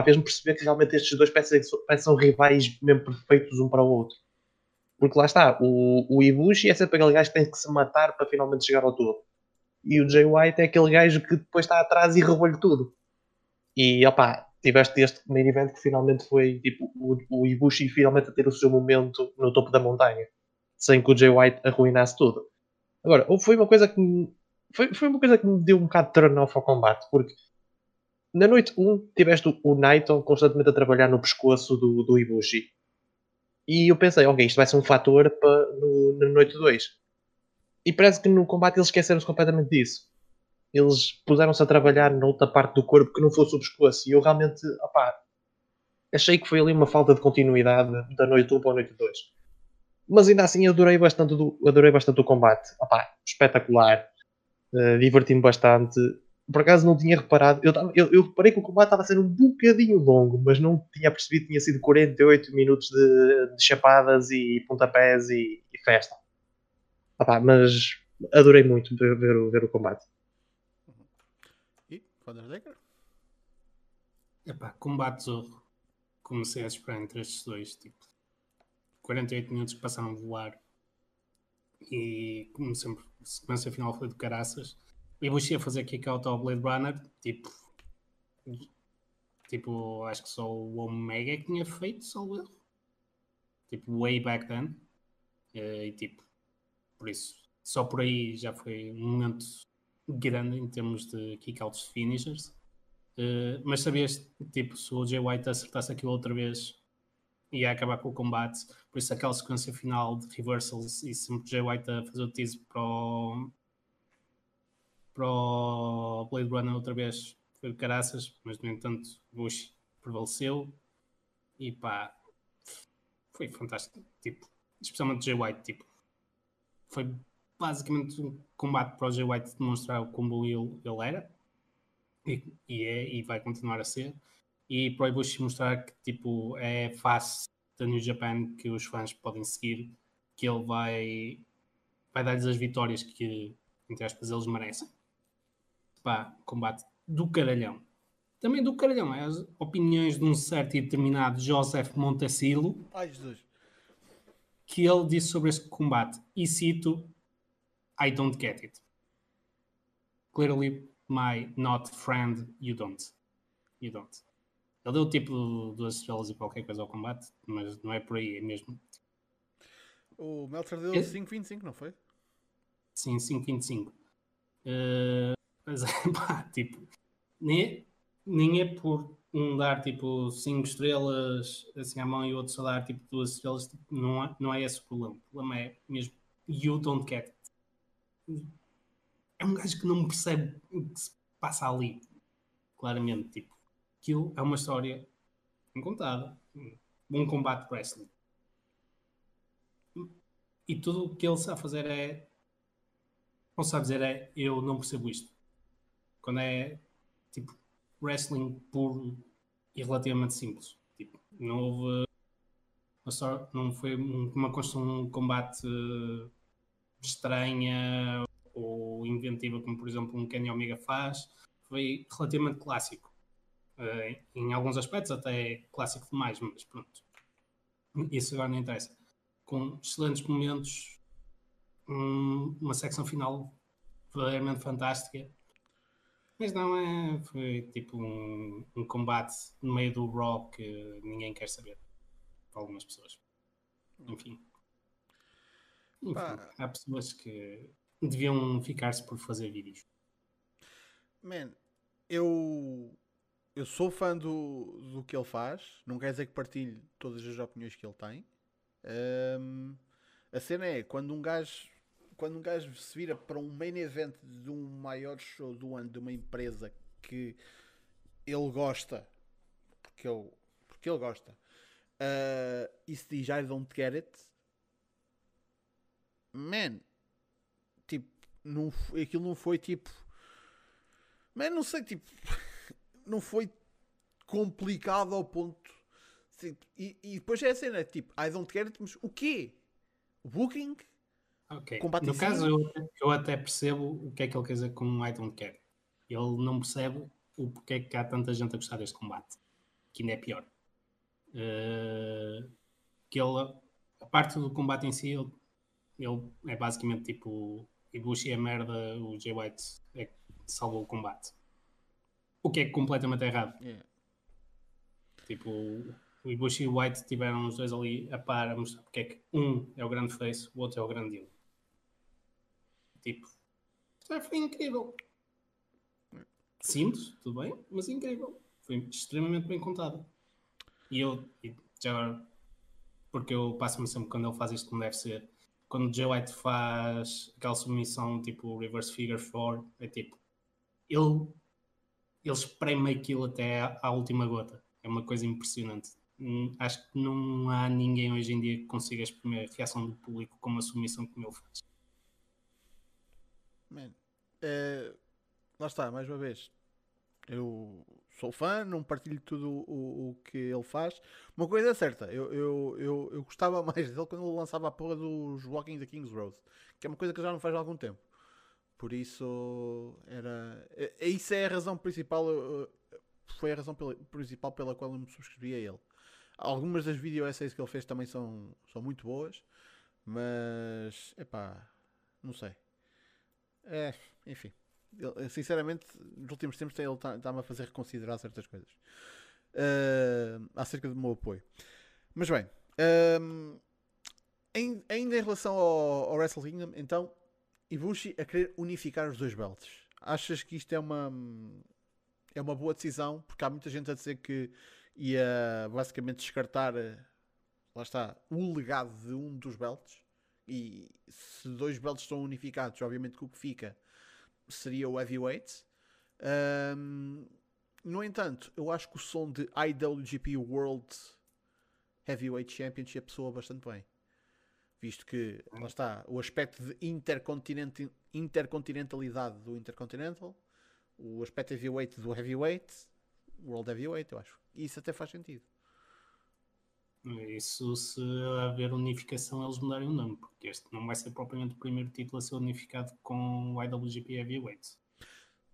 Speaker 2: fez perceber que realmente estes dois peças são rivais mesmo perfeitos um para o outro. Porque lá está, o, o Ibushi é sempre aquele gajo que tem que se matar para finalmente chegar ao topo. E o Jay White é aquele gajo que depois está atrás e revolve tudo. E opá, tiveste este main event que finalmente foi tipo o, o Ibushi finalmente a ter o seu momento no topo da montanha, sem que o Jay White arruinasse tudo. Agora, foi uma coisa que me, foi, foi uma coisa que me deu um bocado de turn off ao combate, porque na noite 1 tiveste o Naito constantemente a trabalhar no pescoço do, do Ibushi. E eu pensei, ok, isto vai ser um fator para no, na noite 2. E parece que no combate eles esqueceram-se completamente disso. Eles puseram-se a trabalhar noutra parte do corpo que não fosse o pescoço. E eu realmente, opá, achei que foi ali uma falta de continuidade da noite 1 para a noite 2. Mas ainda assim adorei bastante, do, adorei bastante o combate. Opá, espetacular. Uh, Diverti-me bastante por acaso não tinha reparado. Eu, tava, eu, eu, reparei que o combate estava a ser um bocadinho longo, mas não tinha percebido que tinha sido 48 minutos de, de chapadas e pontapés e, e festa. Ah, pá, mas adorei muito ver, ver, ver o combate.
Speaker 1: E Undertaker?
Speaker 3: Epá, combate zorro. Comecei a esperar entre estes dois, tipo 48 minutos que passaram a voar. E como sempre, a sequência final foi de caraças e Ibushi a fazer kick out ao Blade Runner, tipo, tipo, acho que só o Omega que tinha feito, só o erro. Tipo, way back then. Eh, e tipo, por isso, só por aí já foi um momento grande em termos de kickouts finishers. Uh, mas sabias, tipo, se o Jay White acertasse aquilo outra vez, ia acabar com o combate. Por isso, aquela sequência final de reversals e sempre Jay White a fazer o tease para o, para o Blade Runner outra vez foi de caraças, mas no entanto Bush prevaleceu e pá, foi fantástico. Tipo, especialmente Jay White, tipo, foi basicamente um combate para o Jay White demonstrar como ele, ele era e, e, é e vai continuar a ser. E para o Bush mostrar que tipo, é face da New Japan que os fãs podem seguir, que ele vai, vai dar-lhes as vitórias que, entre aspas, eles merecem pá, combate do caralhão. Também do caralhão, é as opiniões de um certo e determinado Joseph Montecilo.
Speaker 1: Ai, Jesus.
Speaker 3: Que ele disse sobre este combate, e cito: I don't get it. Clearly, my not friend, you don't. You don't. Ele deu tipo duas estrelas e qualquer coisa ao combate, mas não é por aí, é mesmo.
Speaker 1: O Meltzer deu 5.25, não foi?
Speaker 3: Sim, 5.25. Uh, mas é, pá, tipo, nem, nem é por um dar tipo 5 estrelas assim à mão e o outro só dar tipo 2 estrelas, tipo, não, é, não é esse o problema. O problema é mesmo you don't get it. É um gajo que não percebe o que se passa ali. Claramente, tipo, aquilo é uma história contada. Um combate wrestling. E tudo o que ele sabe fazer é. Não sabe dizer é eu não percebo isto quando é tipo wrestling puro e relativamente simples. Tipo, não houve uma, não foi uma construção de combate estranha ou inventiva, como por exemplo um Kenny Omega faz, foi relativamente clássico. Uh, em alguns aspectos até clássico demais, mas pronto. Isso agora não interessa. Com excelentes momentos, um, uma secção final verdadeiramente fantástica mas não é. Foi tipo um, um combate no meio do rock que ninguém quer saber. Para algumas pessoas. Enfim. Enfim há pessoas que deviam ficar-se por fazer vídeos.
Speaker 1: Man, eu. Eu sou fã do, do que ele faz. Não quer dizer que partilhe todas as opiniões que ele tem. Um, a cena é quando um gajo quando um gajo se vira para um main event de um maior show do ano de uma empresa que ele gosta, porque ele, porque ele gosta, uh, e se diz I don't get it, man, tipo, não, aquilo não foi tipo, man, não sei, tipo, não foi complicado ao ponto. E, e depois é a cena, tipo, I don't get it, mas o quê? O booking?
Speaker 3: Ok. No caso, eu, eu até percebo o que é que ele quer dizer com I don't care. Ele não percebe o porquê que há tanta gente a gostar deste combate, que ainda é pior. Uh, que ele, a parte do combate em si, ele, ele é basicamente tipo Ibushi é merda, o Jay White é que salvou o combate. O que é completamente errado.
Speaker 1: Yeah.
Speaker 3: Tipo, o Ibushi e o White tiveram os dois ali a par a mostrar porque é que um é o grande face, o outro é o grande heel. Tipo, foi incrível. Simples, tudo bem, mas incrível. Foi extremamente bem contado. E eu, e já agora, porque eu passo-me sempre quando ele faz isto como deve ser. Quando o Jay White faz aquela submissão tipo reverse figure four, é tipo, ele, ele espreme aquilo até à, à última gota. É uma coisa impressionante. Hum, Acho que não há ninguém hoje em dia que consiga exprimir a reação do público como a submissão como ele faz.
Speaker 1: Man, eh, lá está, mais uma vez. Eu sou fã, não partilho tudo o, o, que ele faz. Uma coisa é certa, eu, eu, eu, eu gostava mais dele quando ele lançava a porra dos Walking the King's Road, que é uma coisa que já não faz há algum tempo. Por isso, era. é- é- Isso é a razão principal. Foi a razão pela- principal pela qual eu me subscrevi a ele. Algumas das video essays que ele fez também são, são muito boas, mas. Epá, não sei. É, enfim. Ele, sinceramente, nos últimos tempos ele está-me a fazer reconsiderar certas coisas eh, acerca do meu apoio. Mas bem, ehm, em- ainda em relação ao, ao Wrestle Kingdom, então, Ibushi a querer unificar os dois belts. Achas que isto é uma, é uma boa decisão? Porque há muita gente a dizer que ia basicamente descartar, eh, lá está, o legado de um dos belts. E se dois belts estão unificados, obviamente que o que fica seria o heavyweight. Ahm, no entanto, eu acho que o som de IWGP World Heavyweight Championship soa bastante bem. Visto que, lá está, o aspecto de intercontinent- intercontinentalidade do Intercontinental, o aspecto heavyweight do heavyweight, World Heavyweight, eu acho. Isso até faz sentido.
Speaker 3: Isso se haver unificação eles mudarem o nome, porque este não vai ser propriamente o primeiro título a ser unificado com o IWGP Heavyweight.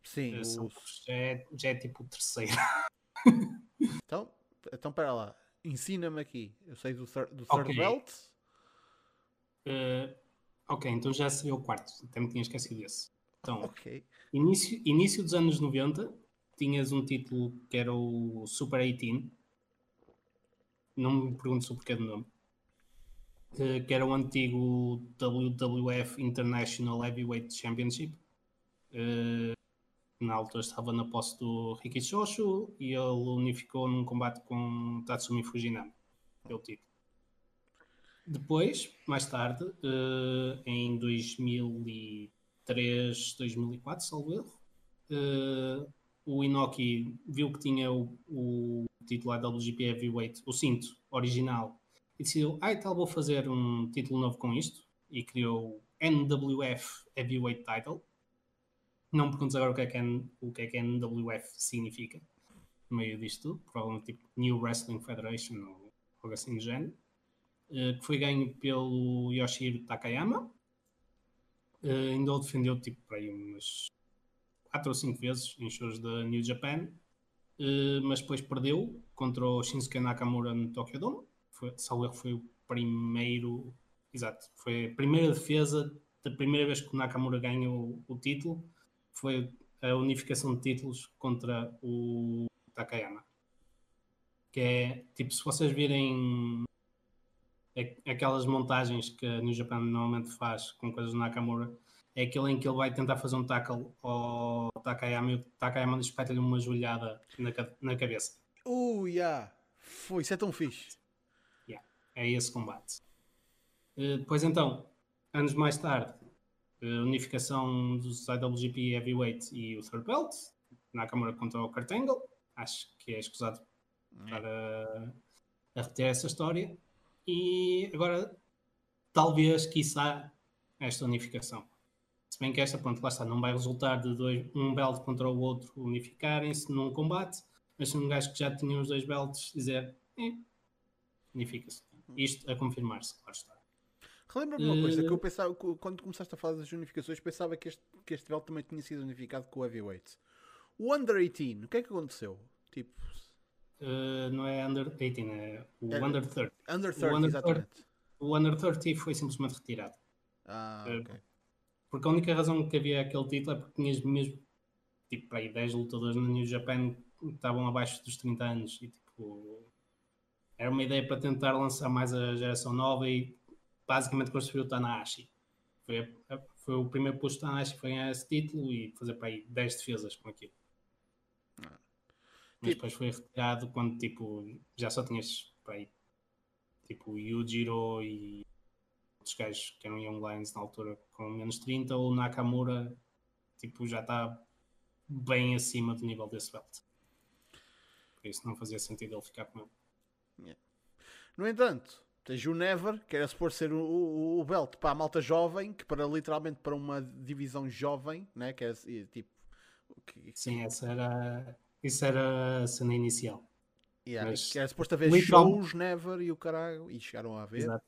Speaker 1: Sim,
Speaker 3: Esse
Speaker 1: o-
Speaker 3: já, é, já é tipo o terceiro.
Speaker 1: então, então para lá. Ensina-me aqui. Eu sei do, do third
Speaker 3: Ok.
Speaker 1: belt.
Speaker 3: Eh, ok, então já seria o quarto, até me tinha esquecido desse. Então,
Speaker 1: Ok.
Speaker 3: início, início dos anos 90, tinhas um título que era o Super 18. Não me pergunto o porquê do nome. Eh, Que era o antigo WWF International Heavyweight Championship. Eh, Na altura estava na posse do Riki Shoshu e ele unificou num combate com Tatsumi Fujinami. Título. Depois, mais tarde, eh, em 2003, 2004, salvo erro, eh, o Inoki viu que tinha o, o título IWGP Heavyweight, o cinto original, e decidiu, ah, tal, vou fazer um título novo com isto, e criou o NWF Heavyweight Title. Não me perguntes agora o que é que, N- o que, é que NWF significa, no meio disto tudo, provavelmente tipo New Wrestling Federation ou algo assim do género. Eh, que foi ganho pelo Yoshihiro Takayama. Eh, ainda o defendeu tipo para aí umas 4 ou 5 vezes em shows da New Japan, mas depois perdeu contra o Shinsuke Nakamura no Tokyo Dome. Foi, erro, foi o primeiro, exato, foi a primeira defesa da primeira vez que o Nakamura ganha o, título. Foi a unificação de títulos contra o Takayama. Que é tipo, se vocês virem aquelas montagens que a New Japan normalmente faz com coisas do Nakamura, é aquele em que ele vai tentar fazer um tackle ao Takayama e o Takayama espeta-lhe uma joelhada na, na cabeça.
Speaker 1: Uh, yeah. Foi, isso é tão fixe.
Speaker 3: É esse combate. Eh, Depois então, anos mais tarde, a unificação dos IWGP Heavyweight e o Third Belt, Nakamura contra o Kurt Angle, acho que é escusado para a reter essa história. E agora, talvez, quiçá, esta unificação. Se bem que esta, pronto, lá está, não vai resultar de dois, um belt contra o outro unificarem-se num combate, mas se um gajo que já tinha os dois belts dizer, eh, unifica-se. Isto a confirmar-se, claro está.
Speaker 1: Relembra-me uma coisa
Speaker 3: Eh,
Speaker 1: que eu pensava, que quando começaste a falar das unificações, pensava que este, que este belt também tinha sido unificado com o heavyweight. O Under 18, o que é que aconteceu? Tipo,
Speaker 3: Uh, não é Under 18, é o
Speaker 1: É-
Speaker 3: Under 30.
Speaker 1: Under
Speaker 3: O
Speaker 1: 30,
Speaker 3: Under
Speaker 1: exatamente.
Speaker 3: O Under 30 foi simplesmente retirado.
Speaker 1: Ah,
Speaker 3: É,
Speaker 1: ok.
Speaker 3: Porque a única razão que havia aquele título é porque tinhas mesmo tipo aí 10 lutadores no New Japan que estavam abaixo dos 30 anos e tipo era uma ideia para tentar lançar mais a geração nova e basicamente construiu o Tanahashi. Foi, foi o primeiro push do Tanahashi foi ganhar esse título e fazer para aí 10 defesas com aquilo. Mas
Speaker 1: Tipo-
Speaker 3: depois foi retirado quando tipo já só tinhas para aí tipo Yujiro e outros gajos que eram Young Lions na altura com menos 30, ou Nakamura tipo, já está bem acima do nível desse belt. Por isso não fazia sentido ele ficar com ele.
Speaker 1: No entanto, tens o Never, que era suposto ser o, o, o belt para a malta jovem, que para literalmente para uma divisão jovem, né? que é tipo. Que,
Speaker 3: Sim, essa era, isso era a cena inicial.
Speaker 1: yeah,
Speaker 3: mas
Speaker 1: que era suposto haver
Speaker 3: literal-
Speaker 1: shows Never e o caralho, e chegaram a haver.
Speaker 3: Exato.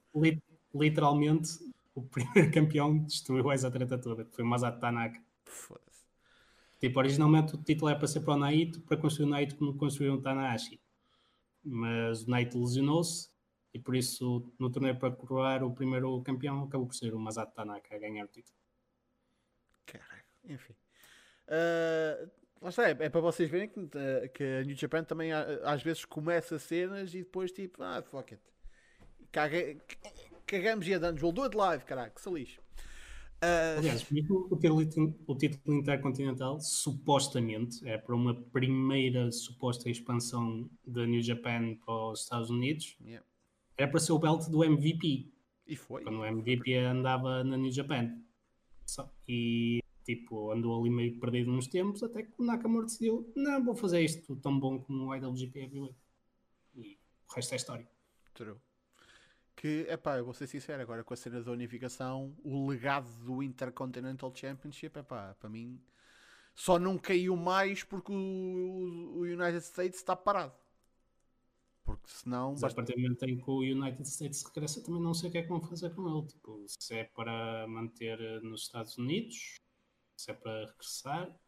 Speaker 3: Li- literalmente, o primeiro campeão destruiu essa treta toda, que foi o Masato Tanaka.
Speaker 1: Foda-se.
Speaker 3: Tipo, originalmente o título é para ser para o Naito, para construir o Naito como construíram o Tanahashi. Mas o Naito lesionou-se e por isso no torneio para coroar o primeiro campeão acabou por ser o Masato Tanaka a ganhar o título.
Speaker 1: Caralho, enfim. Lá está, é, é para vocês verem que, ah, que a New Japan também ah, às vezes começa cenas e depois tipo, ah, fuck it. Caga, cagamos e andamos, we'll do it live, caralho, que se lixe. Ah,
Speaker 3: Aliás, o título, o título intercontinental, supostamente, é para uma primeira suposta expansão da New Japan para os Estados Unidos,
Speaker 1: yeah.
Speaker 3: era para ser o belt do MVP.
Speaker 1: E foi.
Speaker 3: quando o MVP andava na New Japan. Só- E tipo, andou ali meio perdido nos tempos, até que o Nakamura decidiu: não, vou fazer isto tão bom como o IWGP Heavyweight. E o resto é história.
Speaker 1: True. Que, epá, eu vou ser sincero, agora com a cena da unificação, o legado do Intercontinental Championship, epá, para mim, só não caiu mais porque o, o United States está parado. Porque senão.
Speaker 3: Mas a partir do momento em que o United States regressa, também não sei o que é que vão fazer com ele. Tipo, se é para manter eh, nos Estados Unidos, se é para regressar.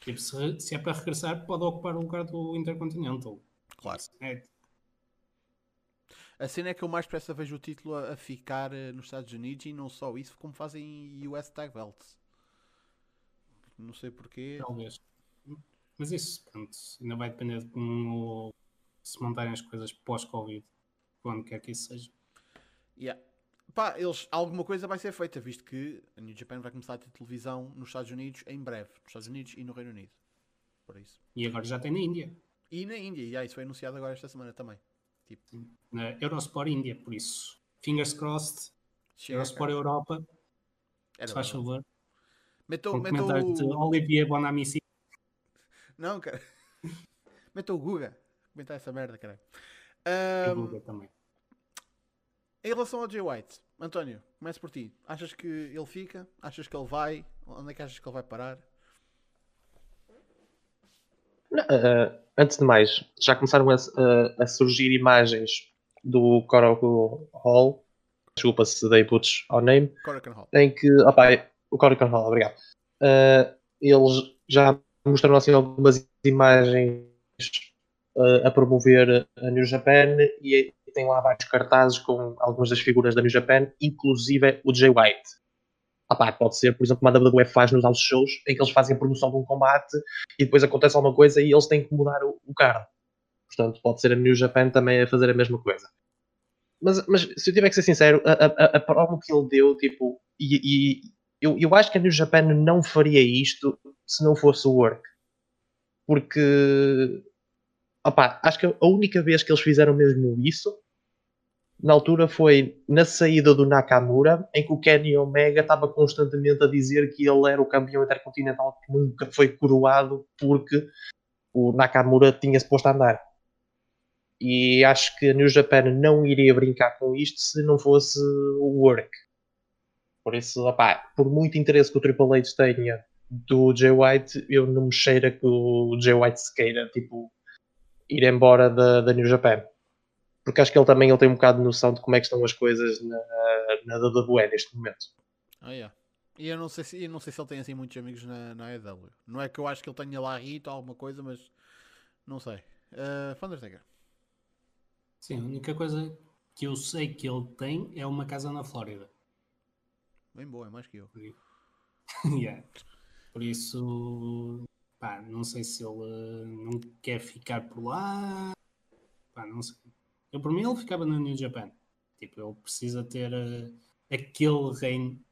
Speaker 3: Tipo, se, se é para regressar, pode ocupar o lugar do Intercontinental.
Speaker 1: Claro.
Speaker 3: É,
Speaker 1: A cena é que eu mais depressa vejo o título a, a ficar eh, nos Estados Unidos e não só isso, como fazem US Tag Belts. Não sei porquê.
Speaker 3: Talvez. Mas isso, pronto, ainda vai depender de como se montarem as coisas pós-Covid, quando quer que isso seja.
Speaker 1: Yeah. Pá, eles, alguma coisa vai ser feita, visto que a New Japan vai começar a ter televisão nos Estados Unidos em breve. Nos Estados Unidos e no Reino Unido. Por isso.
Speaker 3: E agora já tem na Índia,
Speaker 1: E na Índia, yeah, isso foi anunciado agora esta semana também. Tipo,
Speaker 3: na Eurosport Índia, por isso, fingers crossed,
Speaker 1: chega,
Speaker 3: Eurosport
Speaker 1: cara.
Speaker 3: Europa,
Speaker 1: Era
Speaker 3: se faz favor, comentários de
Speaker 1: o...
Speaker 3: Olivier Bonamici.
Speaker 1: Não, cara. metam o Guga. Comentar essa merda, caralho.
Speaker 3: e
Speaker 1: Ahm,
Speaker 3: Guga também.
Speaker 1: Em relação ao Jay White, António, começo por ti. Achas que ele fica? Achas que ele vai? Onde é que achas que ele vai parar?
Speaker 2: Eh, antes de mais, já começaram a, a- a surgir imagens do Coral Hall. Desculpa se dei putos ao name. Em que, opa, o Comic Hall, obrigado. Uh, eles já mostraram assim algumas imagens uh, a promover a New Japan e tem lá vários cartazes com algumas das figuras da New Japan, inclusive o Jay White. Opa, pode ser, por exemplo, como a WWE faz nos house shows, em que eles fazem a promoção de um combate e depois acontece alguma coisa e eles têm que mudar o, o card. Portanto, pode ser a New Japan também a fazer a mesma coisa. Mas, mas se eu tiver que ser sincero, a, a, a promo que ele deu, tipo, e, e eu, eu acho que a New Japan não faria isto se não fosse o work. Porque, opá, acho que a única vez que eles fizeram mesmo isso, na altura foi na saída do Nakamura, em que o Kenny Omega estava constantemente a dizer que ele era o campeão intercontinental que nunca foi coroado porque o Nakamura tinha-se posto a andar. E acho que a New Japan não iria brincar com isto se não fosse o work. Por isso, opá, por muito interesse que o Triple H tenha do Jay White, eu não me cheira que o Jay White se queira, tipo, ir embora da, da New Japan. Porque acho que ele também ele tem um bocado de noção de como é que estão as coisas na, na WWE neste momento.
Speaker 1: Ah, yeah. E eu não sei se, eu não sei se ele tem assim muitos amigos na, na AEW. Não é que eu acho que ele tenha lá Rito ou alguma coisa, mas não sei. Uh, Undertaker.
Speaker 3: Sim, a única coisa que eu sei que ele tem é uma casa na Flórida.
Speaker 1: Bem boa, é mais que eu.
Speaker 3: yeah. Por isso, pá, não sei se ele uh, não quer ficar por lá. Pá, não sei. Eu, por mim, ele ficava no New Japan. Tipo, ele precisa ter uh, aquele reino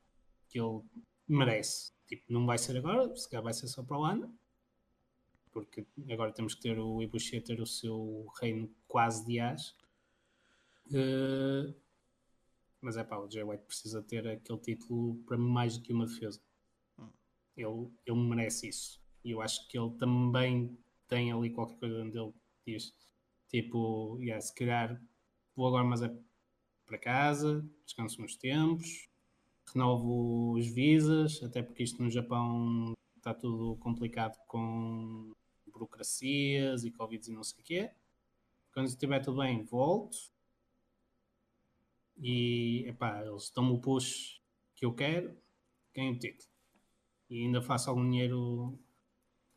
Speaker 3: que ele merece. Tipo, não vai ser agora, se calhar vai ser só para o ano. Porque agora temos que ter o Ibushi ter o seu reino quase de as. Uh, mas é pá, o Jay White precisa ter aquele título para mais do que uma defesa. Ele, ele merece isso. E eu acho que ele também tem ali qualquer coisa onde ele diz tipo, yeah, se calhar vou agora, mas é para casa, descanso uns tempos, renovo os visas, até porque isto no Japão está tudo complicado com burocracias e Covid e não sei o quê. Quando estiver tudo bem, volto. E epá, eles dão-me o push que eu quero, ganho o título. E ainda faço algum dinheiro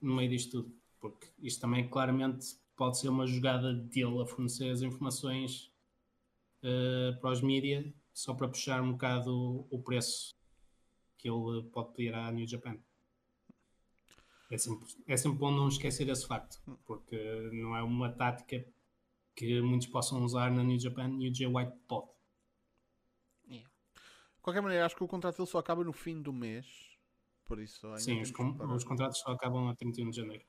Speaker 3: no meio disto tudo. Porque isto também claramente pode ser uma jogada dele a fornecer as informações uh, para os mídias só para puxar um bocado o preço que ele pode pedir à New Japan. É sempre, é sempre bom não esquecer esse facto, porque não é uma tática que muitos possam usar na New Japan e o Jay White pode.
Speaker 1: Yeah. De qualquer maneira, acho que o contrato dele só acaba no fim do mês. Por isso,
Speaker 3: Sim, os, com, os, contratos só acabam a 31 de janeiro.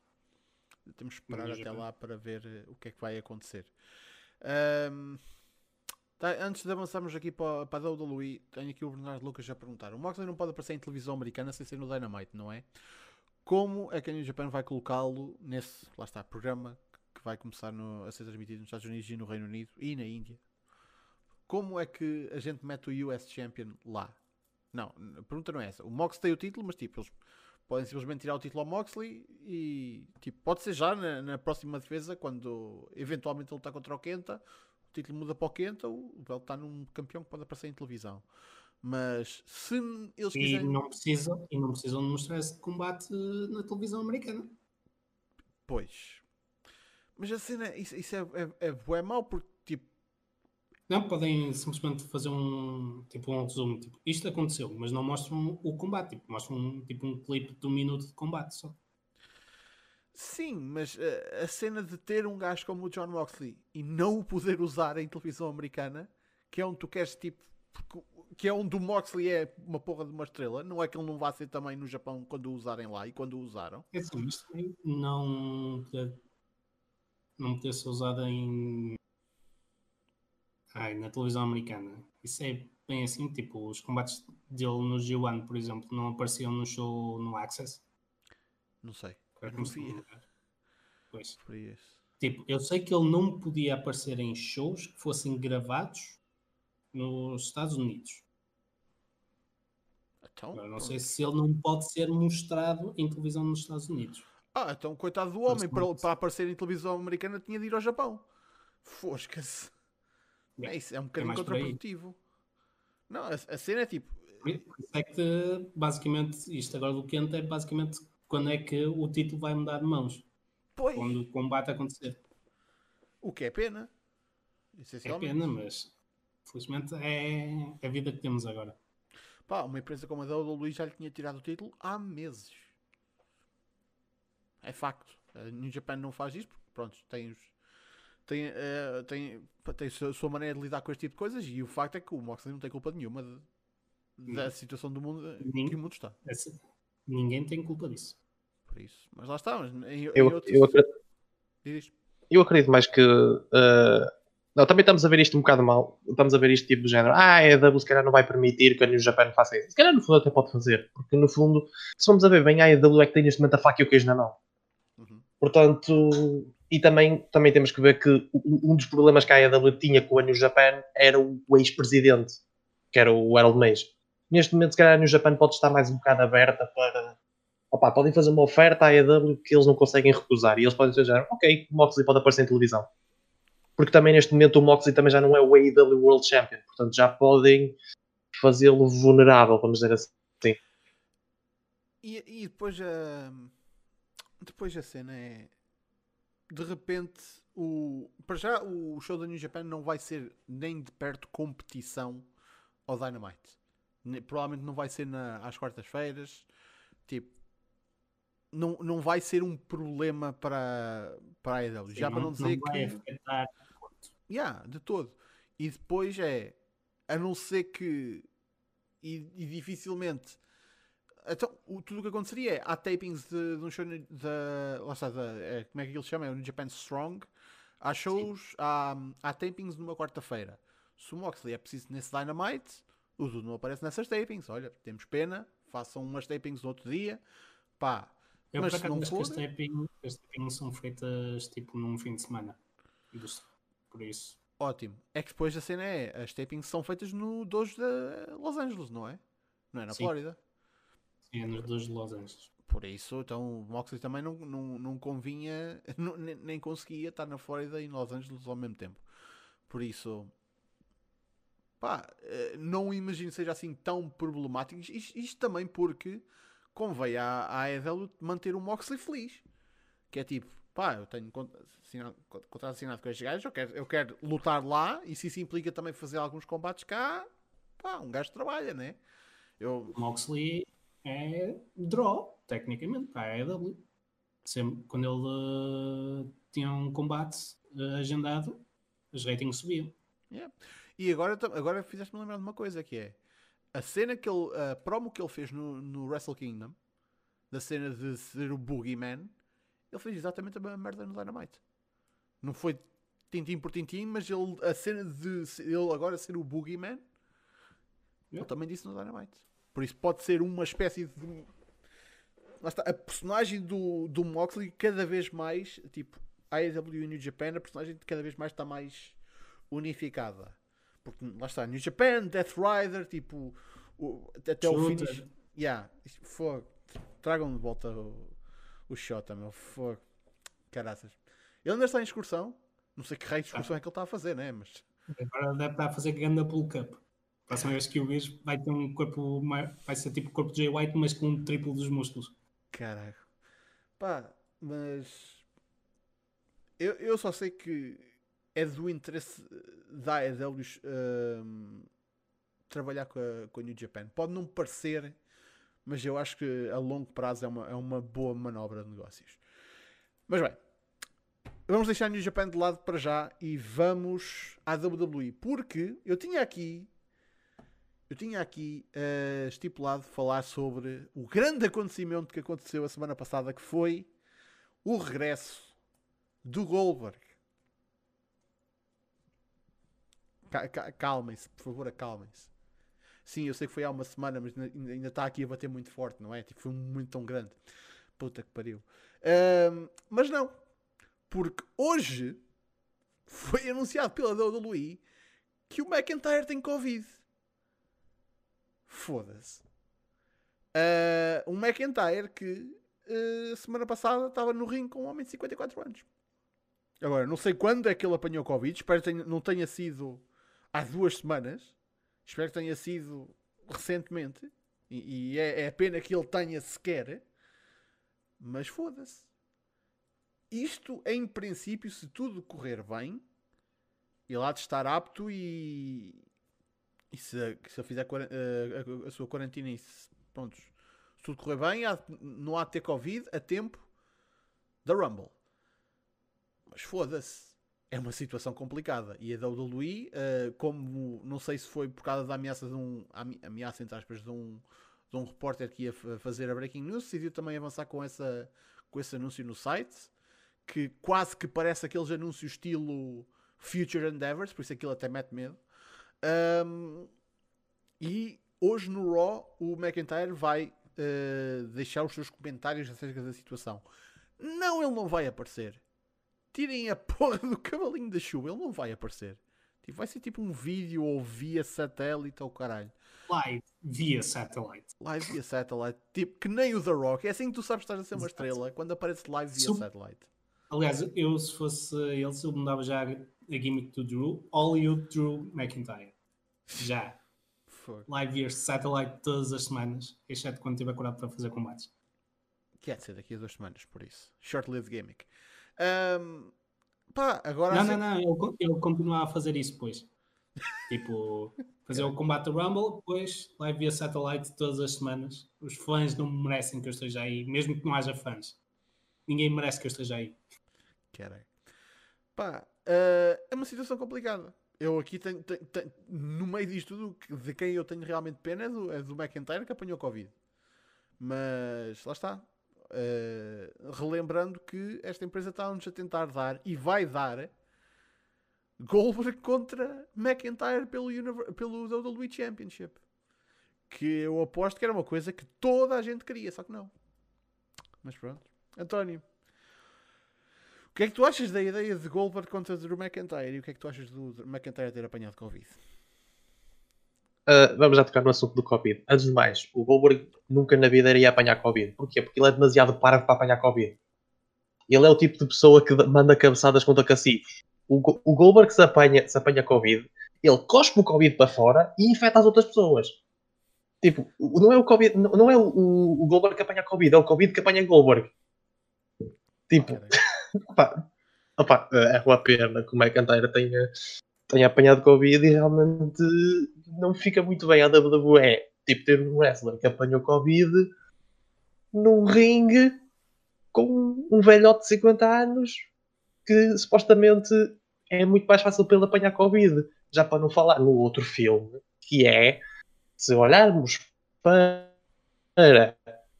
Speaker 1: Temos que esperar até lá para ver eh, o que é que vai acontecer. Um, Tá, antes de avançarmos aqui para, para a WWE, tenho aqui o Bernardo Lucas a perguntar. O Moxley não pode aparecer em televisão americana sem ser no Dynamite, não é? Como é que a New Japan vai colocá-lo nesse, lá está, programa que vai começar no, a ser transmitido nos Estados Unidos e no Reino Unido e na Índia? Como é que a gente mete o US Champion lá? Não, a pergunta não é essa. O Moxley tem o título, mas tipo, eles podem simplesmente tirar o título ao Moxley e tipo, pode ser já na, na próxima defesa, quando eventualmente ele está contra o Kenta título muda para o Kenta, o Belo está num campeão que pode aparecer em televisão. Mas se eles quiserem.
Speaker 3: E não precisam, e não precisam mostrar esse combate na televisão americana.
Speaker 1: Pois. Mas a cena, isso, isso é, é, é, é mau porque.
Speaker 3: Não, podem simplesmente fazer um tipo um resumo, tipo, isto aconteceu, mas não mostram o combate, tipo, mostram um, tipo um clipe de um minuto de combate só.
Speaker 1: Sim, mas uh, a cena de ter um gajo como o John Moxley e não o poder usar em televisão americana, que é onde tu queres tipo. Que é onde o Moxley é uma porra de uma estrela, não é que ele não vá ser também no Japão quando o usarem lá e quando o usaram?
Speaker 3: É isto não poder, não poder ser usado em. Ai, na televisão americana. Isso é bem assim, tipo, os combates dele no G1, por exemplo, não apareciam no show no Access?
Speaker 1: Não sei.
Speaker 3: Confia. Pois. Tipo, eu sei que ele não podia aparecer em shows que fossem gravados nos Estados Unidos. Então, Agora, não sei se ele não pode ser mostrado em televisão nos Estados Unidos.
Speaker 1: Ah, então coitado do homem, para, para aparecer em televisão americana tinha de ir ao Japão. Fosca-se. É, isso é um bocadinho é contraprodutivo. Não, a, a, cena é tipo.
Speaker 3: É que basicamente isto agora do Kent é basicamente quando é que o título vai mudar de mãos. Pois. Quando o combate acontecer.
Speaker 1: O que é pena.
Speaker 3: É pena, mas felizmente é a vida que temos agora.
Speaker 1: Pá, uma empresa como a da Luís já lhe tinha tirado o título há meses. É facto. A New Japan não faz isto porque, pronto, tem os. Tem, uh, tem, tem a sua maneira de lidar com este tipo de coisas e o facto é que o Moxley não tem culpa nenhuma de, da situação do mundo em que o mundo está.
Speaker 3: Essa, ninguém tem culpa disso
Speaker 1: por isso. Mas lá está. Mas em,
Speaker 2: eu,
Speaker 1: outros...
Speaker 2: eu, acredito, eu acredito mais que. Uh, não, também estamos a ver isto um bocado mal. Estamos a ver isto tipo de género. Ah, a EW se calhar não vai permitir que a New Japan faça isso. Se calhar no fundo até pode fazer. Porque no fundo, se vamos a ver bem, a EW é que tem neste momento a faca e o queijo na mão. Portanto, e também, também temos que ver que um dos problemas que a EW tinha com a New Japan era o ex-presidente, que era o Harold Mays. Neste momento, se calhar a New Japan pode estar mais um bocado aberta para opa, podem fazer uma oferta à AEW que eles não conseguem recusar. E eles podem dizer, ok, o Moxley pode aparecer em televisão. Porque também neste momento o Moxley também já não é o AEW World Champion. Portanto, já podem fazê-lo vulnerável, vamos dizer assim.
Speaker 1: E, e depois a. Depois a cena é. De repente, o. Para já, o show da New Japan não vai ser nem de perto competição ao Dynamite. Provavelmente não vai ser na, às quartas-feiras. Tipo. Não, não vai ser um problema para, para a AEW. Já para não dizer
Speaker 3: vai
Speaker 1: que.
Speaker 3: afetar
Speaker 1: Yeah, de todo. E depois é, a não ser que, e, e dificilmente, então, o- tudo o que aconteceria é, há tapings de, de um show da, lá está, da, é, como é que ele se chama? É o New Japan Strong. Há shows, há, há tapings numa quarta-feira. Se o Moxley é preciso nesse Dynamite, o Dudu não aparece nessas tapings. Olha, temos pena, façam umas tapings no outro dia. Pá,
Speaker 3: Eu
Speaker 1: mas se não
Speaker 3: que as
Speaker 1: for,
Speaker 3: tapping- as tappings são feitas tipo num fim de semana. Por isso.
Speaker 1: ótimo. É que depois a cena é, as tapings são feitas no dojo de Los Angeles, não é? Não é na
Speaker 3: Sim.
Speaker 1: Flórida.
Speaker 3: É nos dois Los Angeles.
Speaker 1: Por isso, então o Moxley também não, não, não convinha, não- nem, nem conseguia estar na Flórida e em Los Angeles ao mesmo tempo. Por isso, pá, eh, não imagino que seja assim tão problemático. Isto, isto também porque convém à, à AEW manter o Moxley feliz. Que é tipo, pá, eu tenho assinado- contrato assinado com estes gajos, eu quero, eu quero lutar lá e se isso implica também fazer alguns combates cá, pá, um gajo trabalha, né? Eu,
Speaker 3: Moxley é draw, tecnicamente, para a AEW. Sempre, quando ele eh, tinha um combate eh, agendado, os ratings subiam.
Speaker 1: Yeah. E agora, agora fizeste-me lembrar de uma coisa que é a cena que ele, a promo que ele fez no, no Wrestle Kingdom, da cena de ser o Boogeyman, ele fez exatamente a mesma merda no Dynamite. Não foi tintim por tintim, mas ele, a cena de ele agora ser o Boogeyman, ele
Speaker 3: Yeah.
Speaker 1: também disse no Dynamite. Por isso pode ser uma espécie de. Lá está, a personagem do, do Moxley cada vez mais, tipo, a AEW e New Japan, a personagem cada vez mais está mais unificada. Porque lá está, New Japan, Death Rider, tipo, o- até o
Speaker 3: Shooter.
Speaker 1: finish. Yeah, fogo. Tragam de volta o, o Shota, meu. Fogo. Caraças. Ele ainda está em excursão. Não sei que raio de excursão é que ele está a fazer, né? Mas.
Speaker 3: Agora deve estar a fazer ganda pull cup. Próxima vez que o vejo vai ter um corpo, vai ser tipo o corpo de Jay White, mas com um triplo dos músculos.
Speaker 1: Caralho. Pá, mas. Eu, eu só sei que é do interesse da AEW hum, trabalhar com a, com a New Japan. Pode não parecer, mas eu acho que a longo prazo é uma, é uma boa manobra de negócios. Mas bem, vamos deixar a New Japan de lado para já e vamos à WWE. Porque eu tinha aqui. Eu tinha aqui eh, estipulado falar sobre o grande acontecimento que aconteceu a semana passada, que foi o regresso do Goldberg. Ca- ca- Calmem-se, por favor, acalmem-se. Sim, eu sei que foi há uma semana, mas ainda- está aqui a bater muito forte, não é? Tipo, foi momento tão grande. Puta que pariu. Ahm, mas não, porque hoje foi anunciado pela WWE que o McIntyre tem Covid. Foda-se. Ah, um McIntyre que ah, semana passada estava no ringue com um homem de 54 anos. Agora, não sei quando é que ele apanhou Covid. Espero que tenha- não tenha sido há duas semanas. Espero que tenha sido recentemente. E, e é, é pena que ele tenha sequer. Mas foda-se. Isto, em princípio, se tudo correr bem, ele há de estar apto e, e se, se ele fizer a, a- a sua quarentena e se, prontos, se tudo correr bem, há não há de ter Covid a tempo da Rumble. Mas foda-se. É uma situação complicada. E a WWE, eh, como não sei se foi por causa da ameaça de um. ame- ameaça, entre aspas, de um, de um repórter que ia fa- fazer a Breaking News, decidiu também avançar com, essa, com esse anúncio no site. Que quase que parece aqueles anúncios estilo Future Endeavors, por isso aquilo até mete medo. Ahm, e hoje no Raw o McIntyre vai eh, deixar os seus comentários acerca da situação. Não, ele não vai aparecer. Tirem a porra do cavalinho da chuva, ele não vai aparecer. Tipo, vai ser tipo um vídeo ou via satélite ou caralho.
Speaker 3: Live via satellite.
Speaker 1: Live via satellite, tipo que nem o The Rock. É assim que tu sabes que estás a ser uma
Speaker 3: Exato.
Speaker 1: estrela quando aparece live via satellite.
Speaker 3: Aliás, eu se fosse ele, se eu mudava já a gimmick do Drew, Hollywood Drew McIntyre. Já. live, live via satellite todas as semanas, exceto quando tiver curado para fazer combates.
Speaker 1: Que de ser daqui a duas semanas, por isso. Short-lived gimmick. Um, pá, agora.
Speaker 3: Não,
Speaker 1: assim-
Speaker 3: não, não, ele, con- ele continua a fazer isso depois. tipo, fazer o combate Rumble, depois live via satellite todas as semanas. Os fãs não merecem que eu esteja aí, mesmo que não haja fãs. Ninguém merece que eu esteja aí.
Speaker 1: Caralho. Pá, eh, é uma situação complicada. Eu aqui tenho, tenho- tenho- no meio disto tudo, de quem eu tenho realmente pena é do, é do McIntyre que apanhou Covid. Mas lá está. Eh, relembrando que esta empresa está-nos a tentar dar e vai dar Goldberg contra McIntyre pelo, pelo WWE Championship. Que eu aposto que era uma coisa que toda a gente queria, só que não. Mas pronto. António, o que é que tu achas da ideia de Goldberg contra Drew McIntyre e o que é que tu achas do McIntyre ter apanhado Covid?
Speaker 2: Uh, vamos já tocar no assunto do Covid. Antes de mais, o Goldberg nunca na vida iria apanhar Covid. Porquê? Porque ele é demasiado parvo para apanhar Covid. Ele é o tipo de pessoa que manda cabeçadas contra cacifos. O, o Goldberg se apanha, se apanha Covid, ele cospe o Covid para fora e infecta as outras pessoas. Tipo, o- não é o Covid, não não é o, o Goldberg que apanha Covid, é o Covid que apanha Goldberg. Tipo. Opa, opa, é uma pena que o McIntyre tenha, tenha apanhado Covid e realmente não fica muito bem à WWE. Tipo, ter um wrestler que apanhou Covid num ringue com um velhote de 50 anos que supostamente é muito mais fácil para ele apanhar Covid. Já para não falar no outro filme, que é, se olharmos para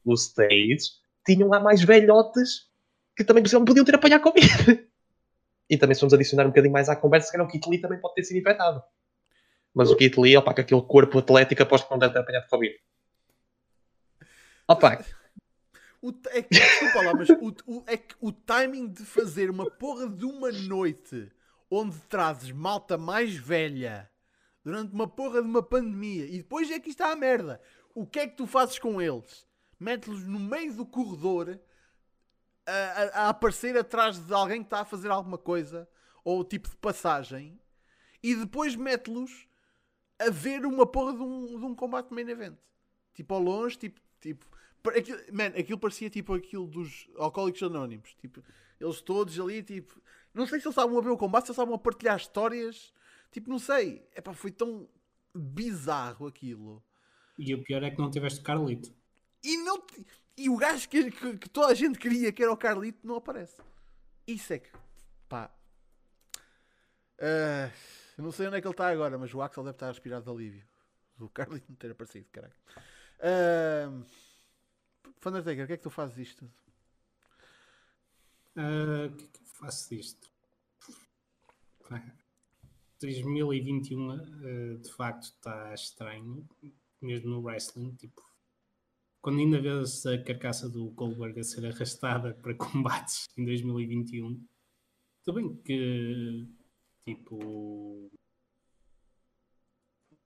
Speaker 2: o stage, tinham lá mais velhotes que também podiam ter apanhado Covid. E também se vamos adicionar um bocadinho mais à conversa, se calhar o Kit Lee também pode ter sido infectado. Mas o Kit Lee, opa, com aquele corpo atlético, aposto que não deve ter apanhado Covid. Opa,
Speaker 1: O, é, que- desculpa lá, mas o, o- é que o timing de fazer uma porra de uma noite onde trazes malta mais velha durante uma porra de uma pandemia e depois é que está a merda. O que é que tu fazes com eles? Metes-los no meio do corredor a, a- aparecer atrás de alguém que está a fazer alguma coisa ou tipo de passagem e depois mete-los a ver uma porra de um, de um combate main event. Tipo ao longe, tipo, tipo Aquilo, man, aquilo parecia tipo aquilo dos Alcoólicos Anónimos. Tipo, eles todos ali, tipo. Não sei se eles estavam a ver o combate, se eles estavam a partilhar histórias. Tipo, não sei. Epá, foi tão bizarro aquilo.
Speaker 3: E o pior é que não tiveste Carlito.
Speaker 1: E, não, e o gajo que, que, que toda a gente queria, que era o Carlito, não aparece. Isso é que. Pá. Eu não sei onde é que ele está agora, mas o Axel deve estar a respirar de alívio. O Carlito não ter aparecido, caralho. Uh, o que é que tu fazes isto?
Speaker 3: Ah, O que é que eu faço disto? Pá, 2021 ah, de facto está estranho, mesmo no wrestling. Tipo, quando ainda vês a carcaça do Goldberg a ser arrastada para combates em 2021, tudo bem que tipo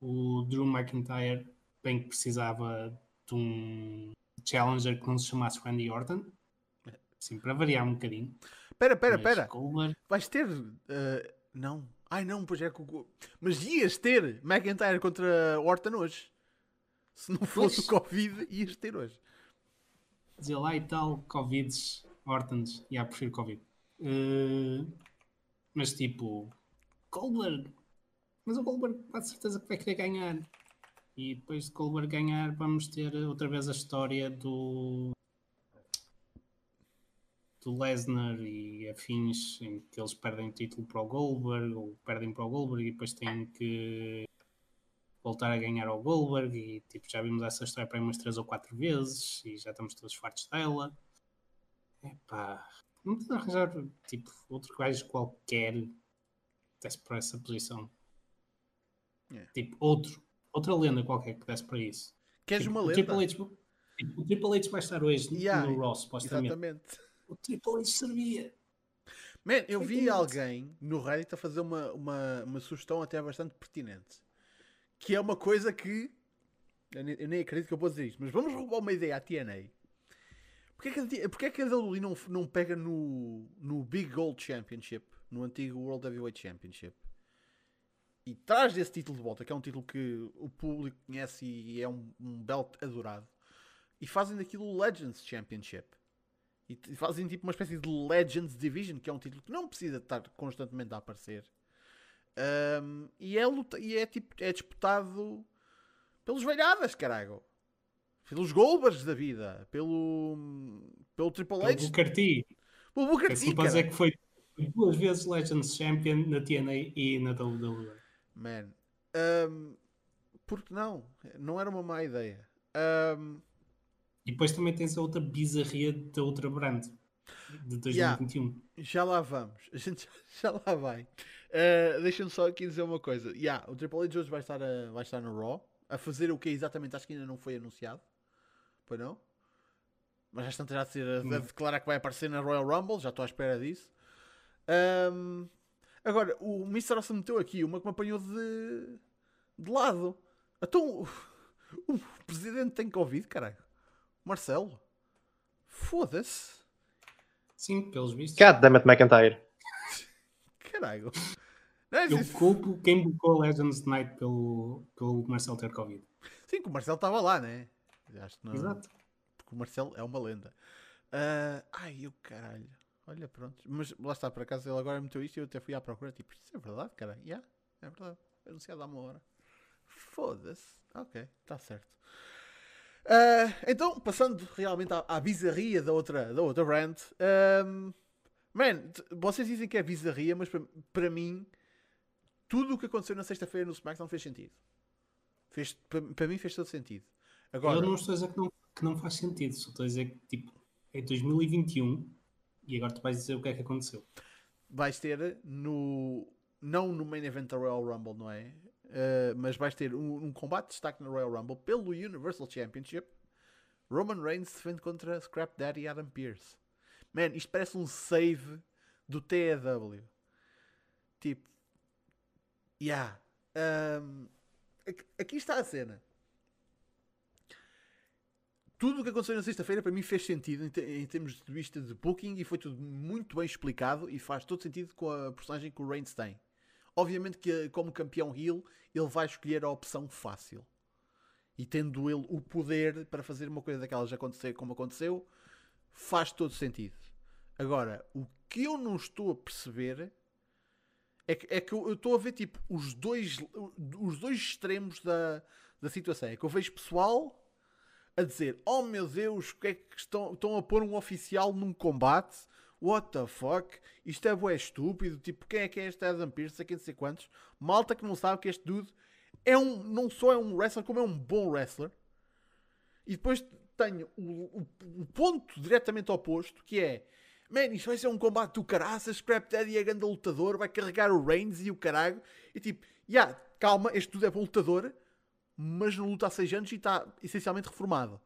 Speaker 3: o Drew McIntyre bem que precisava de um challenger que não se chamasse Randy Orton. Sim, para variar um bocadinho.
Speaker 1: Pera, pera,
Speaker 3: Mas
Speaker 1: pera.
Speaker 3: Goldberg,
Speaker 1: Vais ter. uh, não. Ai não, pois é que o. Mas ias ter McIntyre contra Orton hoje. Se não fosse
Speaker 3: Pois.
Speaker 1: o Covid, ias ter hoje.
Speaker 3: dizer lá e tal, Covids, Ortons, e yeah, prefiro Covid. Eh, mas tipo, Goldberg, mas o Goldberg quase certeza que vai querer ganhar. E depois de Goldberg ganhar, vamos ter outra vez a história do do Lesnar e afins em que eles perdem o título para o Goldberg ou perdem para o Goldberg e depois têm que voltar a ganhar ao Goldberg e tipo, já vimos essa história para aí umas 3 ou 4 vezes e já estamos todos fartos dela. Epá, não precisa arranjar tipo, outro gajo qualquer que desse para essa posição.
Speaker 1: É.
Speaker 3: Tipo, outro, outra lenda qualquer que desse para isso.
Speaker 1: Queres
Speaker 3: Tipo,
Speaker 1: uma
Speaker 3: o
Speaker 1: lenda?
Speaker 3: Triple H, tipo, o Triple H vai estar hoje
Speaker 1: Yeah,
Speaker 3: no Raw, supostamente.
Speaker 1: Exatamente.
Speaker 3: O Triple H servia.
Speaker 1: Man, eu vi alguém no Reddit a fazer uma, uma, uma sugestão até bastante pertinente. Que é uma coisa que. Eu nem, acredito que eu vou dizer isto, mas vamos roubar uma ideia à TNA. Porquê que a, T- porquê que a WWE não, não pega no, no Big Gold Championship, no antigo World Heavyweight Championship, e traz esse título de volta, que é um título que o público conhece e é um, um belt adorado, e fazem daquilo o Legends Championship. E fazem tipo uma espécie de Legends Division, que é um título que não precisa estar constantemente a aparecer. Um, e, é luta, e é tipo é disputado pelos velhadas, caralho. Pelos Goldbergs da vida, pelo, pelo Triple
Speaker 3: Pelo
Speaker 1: H,
Speaker 3: Booker T.
Speaker 1: pelo Booker
Speaker 3: É
Speaker 1: T,
Speaker 3: é que foi duas vezes Legends Champion na TNA e na WWE.
Speaker 1: Man, um, porque não? Não era uma má ideia. Um,
Speaker 3: E depois também tens a outra bizarria da outra brand de 2021.
Speaker 1: já lá vamos. A gente já, já lá vai. Uh, Deixa-me só aqui dizer uma coisa. Yeah, o Triple H hoje vai estar, a, vai estar no Raw a fazer o que exatamente acho que ainda não foi anunciado. Pois não? Mas já estão a ser a, declarar que vai aparecer na Royal Rumble. Já estou à espera disso. Um, agora, o Mr. Awesome meteu aqui uma que me apanhou de, de lado. Então, o, o presidente tem Covid, caralho. Marcelo. Foda-se.
Speaker 3: Sim, pelos vistos.
Speaker 2: God damn it, McIntyre.
Speaker 1: Caralho. Não,
Speaker 3: Eu
Speaker 1: isso-
Speaker 3: culpo quem bocou a Legends Night pelo, pelo Marcel ter Covid.
Speaker 1: Sim, que o Marcelo estava lá, né? Acho que não,
Speaker 3: Exato.
Speaker 1: Porque o Marcelo é uma lenda. Ah, ai, eu caralho. Olha, pronto. Mas lá está, por acaso ele agora meteu isto e eu até fui à procura. Tipo, isso é verdade, cara? Yeah, é verdade. Anunciado há uma hora. Foda-se. Ok, está certo. Ah, então, passando realmente à, à bizarria da outra, da outra brand. ahm, man, vocês dizem que é bizarria, mas para, para mim, tudo o que aconteceu na sexta-feira no SmackDown fez sentido. Fez, para, para mim fez todo sentido. Agora,
Speaker 3: Eu não estou a dizer que não, que não faz sentido, só estou a dizer que tipo, é 2021 e agora tu vais dizer o que é que aconteceu.
Speaker 1: vais ter no. Não no main event da Royal Rumble, não é? Uh, mas vais ter um, um combate de destaque na Royal Rumble pelo Universal Championship. Roman Reigns defende contra Scrap Daddy e Adam Pearce. Man, isto parece um save do TEW. Tipo. Yeah. Um, aqui- está a cena. Tudo o que aconteceu na sexta-feira para mim fez sentido em, em termos de vista de booking e foi tudo muito bem explicado e faz todo sentido com a personagem que o Reigns tem. Obviamente que como campeão heel ele vai escolher a opção fácil. E tendo ele o poder para fazer uma coisa daquelas acontecer como aconteceu, faz todo sentido. Agora, o que eu não estou a perceber é que, é que eu estou a ver tipo os dois, os dois extremos da, da situação. É que eu vejo pessoal a dizer: Oh meu Deus, que é que estão, estão a pôr um oficial num combate? What the fuck? Isto é bué estúpido. Tipo, quem é que é este Adam Pearce? Quem não sei quantos. Malta que não sabe que este dude é um, não só é um wrestler, como é um bom wrestler. E depois tenho o, o- o ponto diretamente oposto, que é Man, isto vai ser um combate do caraças, Scrap Daddy é grande lutador, vai carregar o Reigns e o caralho. E tipo, já, yeah, calma, este tudo é bom lutador, mas não luta há 6 anos e está essencialmente reformado.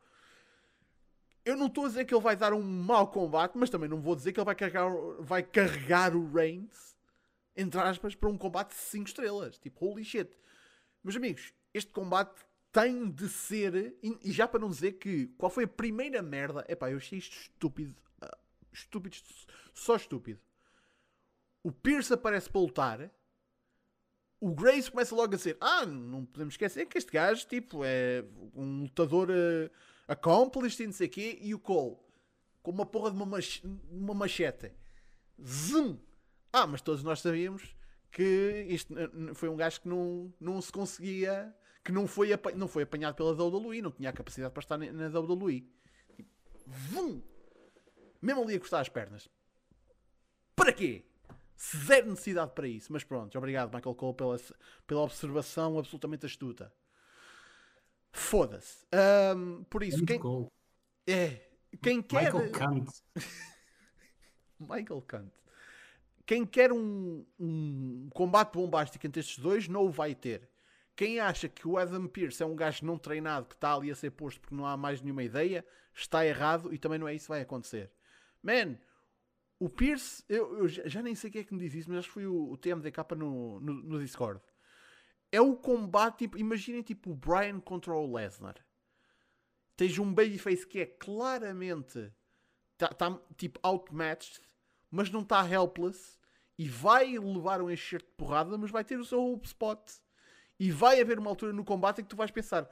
Speaker 1: Eu não estou a dizer que ele vai dar um mau combate, mas também não vou dizer que ele vai carregar, vai carregar o Reigns, entre aspas, para um combate de 5 estrelas. Tipo, holy shit. Meus amigos, este combate tem de ser. E já para não dizer que qual foi a primeira merda. Epá, eu achei isto estúpido. ah, Estúpido, só estúpido. O Pierce aparece para lutar. O Grace começa logo a dizer: Ah, não podemos esquecer que este gajo tipo, é um lutador uh, accomplished e não sei o quê. E o Cole, com uma porra de uma, mach uma machete. Zum! Ah, mas todos nós sabíamos que isto foi um gajo que não, não se conseguia, que não foi, não foi apanhado pela WWE, não tinha a capacidade para estar na na WWE. Vum! Mesmo ali a cortar as pernas. Para quê? Zero necessidade para isso. Mas pronto, obrigado Michael Cole pela, pela observação absolutamente astuta. Foda-se. Ahm, por isso, quem, é, quem quer...
Speaker 3: Michael Kant.
Speaker 1: Michael Kant. Quem quer um, um combate bombástico entre estes dois não o vai ter. Quem acha que o Adam Pearce é um gajo não treinado que está ali a ser posto porque não há mais nenhuma ideia, está errado e também não é isso que vai acontecer. Man, o Pierce, eu, eu já já nem sei quem é que me diz isso, mas acho que foi o, o TMDK no, no, no Discord. É o combate, tipo, imaginem tipo o Brian contra o Lesnar. Tens um babyface que é claramente tá, tá, tipo outmatched, mas não está helpless E vai levar um enxerto de porrada, mas vai ter o seu hope spot. E vai haver uma altura no combate em que tu vais pensar: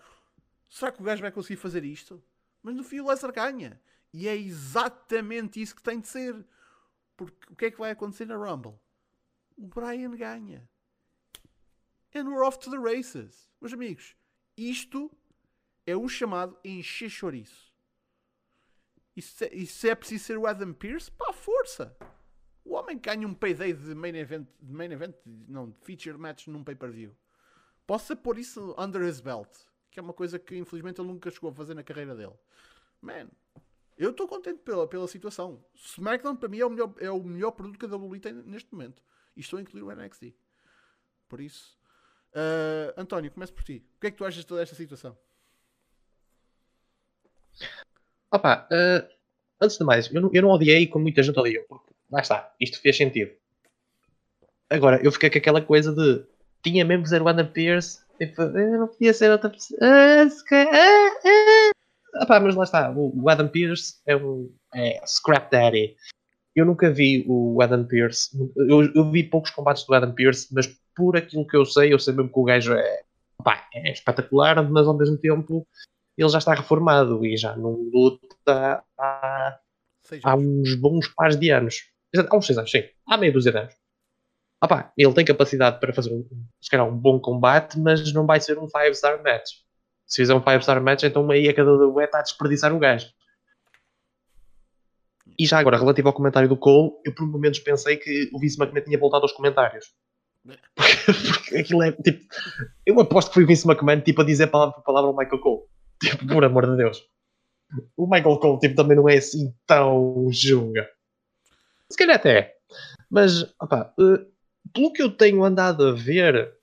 Speaker 1: será que o gajo vai conseguir fazer isto? Mas no fim o Lesnar ganha. E é exatamente isso que tem de ser. Porque o que é que vai acontecer na Rumble? O Brian ganha. And we're off to the races. Meus amigos, isto é o chamado encher chouriço. E se, e se é preciso ser o Adam Pearce, pá, força! O homem ganha um payday de main event, de main event não, de feature match num pay-per-view. Possa pôr isso under his belt, que é uma coisa que infelizmente ele nunca chegou a fazer na carreira dele. Man, eu estou contente pela, pela situação. SmackDown para mim é o melhor, é o melhor produto que a WWE tem neste momento. E estou a incluir o NXT. Por isso, uh, António, começo por ti. O que é que tu achas de toda esta situação?
Speaker 2: Opa, uh, antes de mais, eu não, eu não odiei como muita gente odiou. Porque, lá está, isto fez sentido. Agora, eu fiquei com aquela coisa de tinha mesmo que ser o Adam Pierce. Tipo, não podia ser outra pessoa. Ah, ah, ah. Opa, mas lá está, o Adam Pierce é um é Scrap Daddy. Eu nunca vi o Adam Pierce. Eu, eu, vi poucos combates do Adam Pierce, mas por aquilo que eu sei, eu sei mesmo que o gajo é, opa, é espetacular, mas ao mesmo tempo ele já está reformado e já não luta há, há uns bons pares de anos. Há uns seis anos, sim. Há meia dúzia de anos. Opa, ele tem capacidade para fazer um, se calhar, um bom combate, mas não vai ser um 5-star match. Se fizer um 5-star match, então aí a cada duet está a desperdiçar o gajo. E já agora, relativo ao comentário do Cole, eu por momentos pensei que o Vince McMahon tinha voltado aos comentários. Porque, porque aquilo é tipo. Eu aposto que foi o Vince McMahon tipo, a dizer palavra por palavra ao Michael Cole. Tipo, por amor de Deus. O Michael Cole tipo, também não é assim tão junga. Se calhar até é. Mas, opa, uh, pelo que eu tenho andado a ver,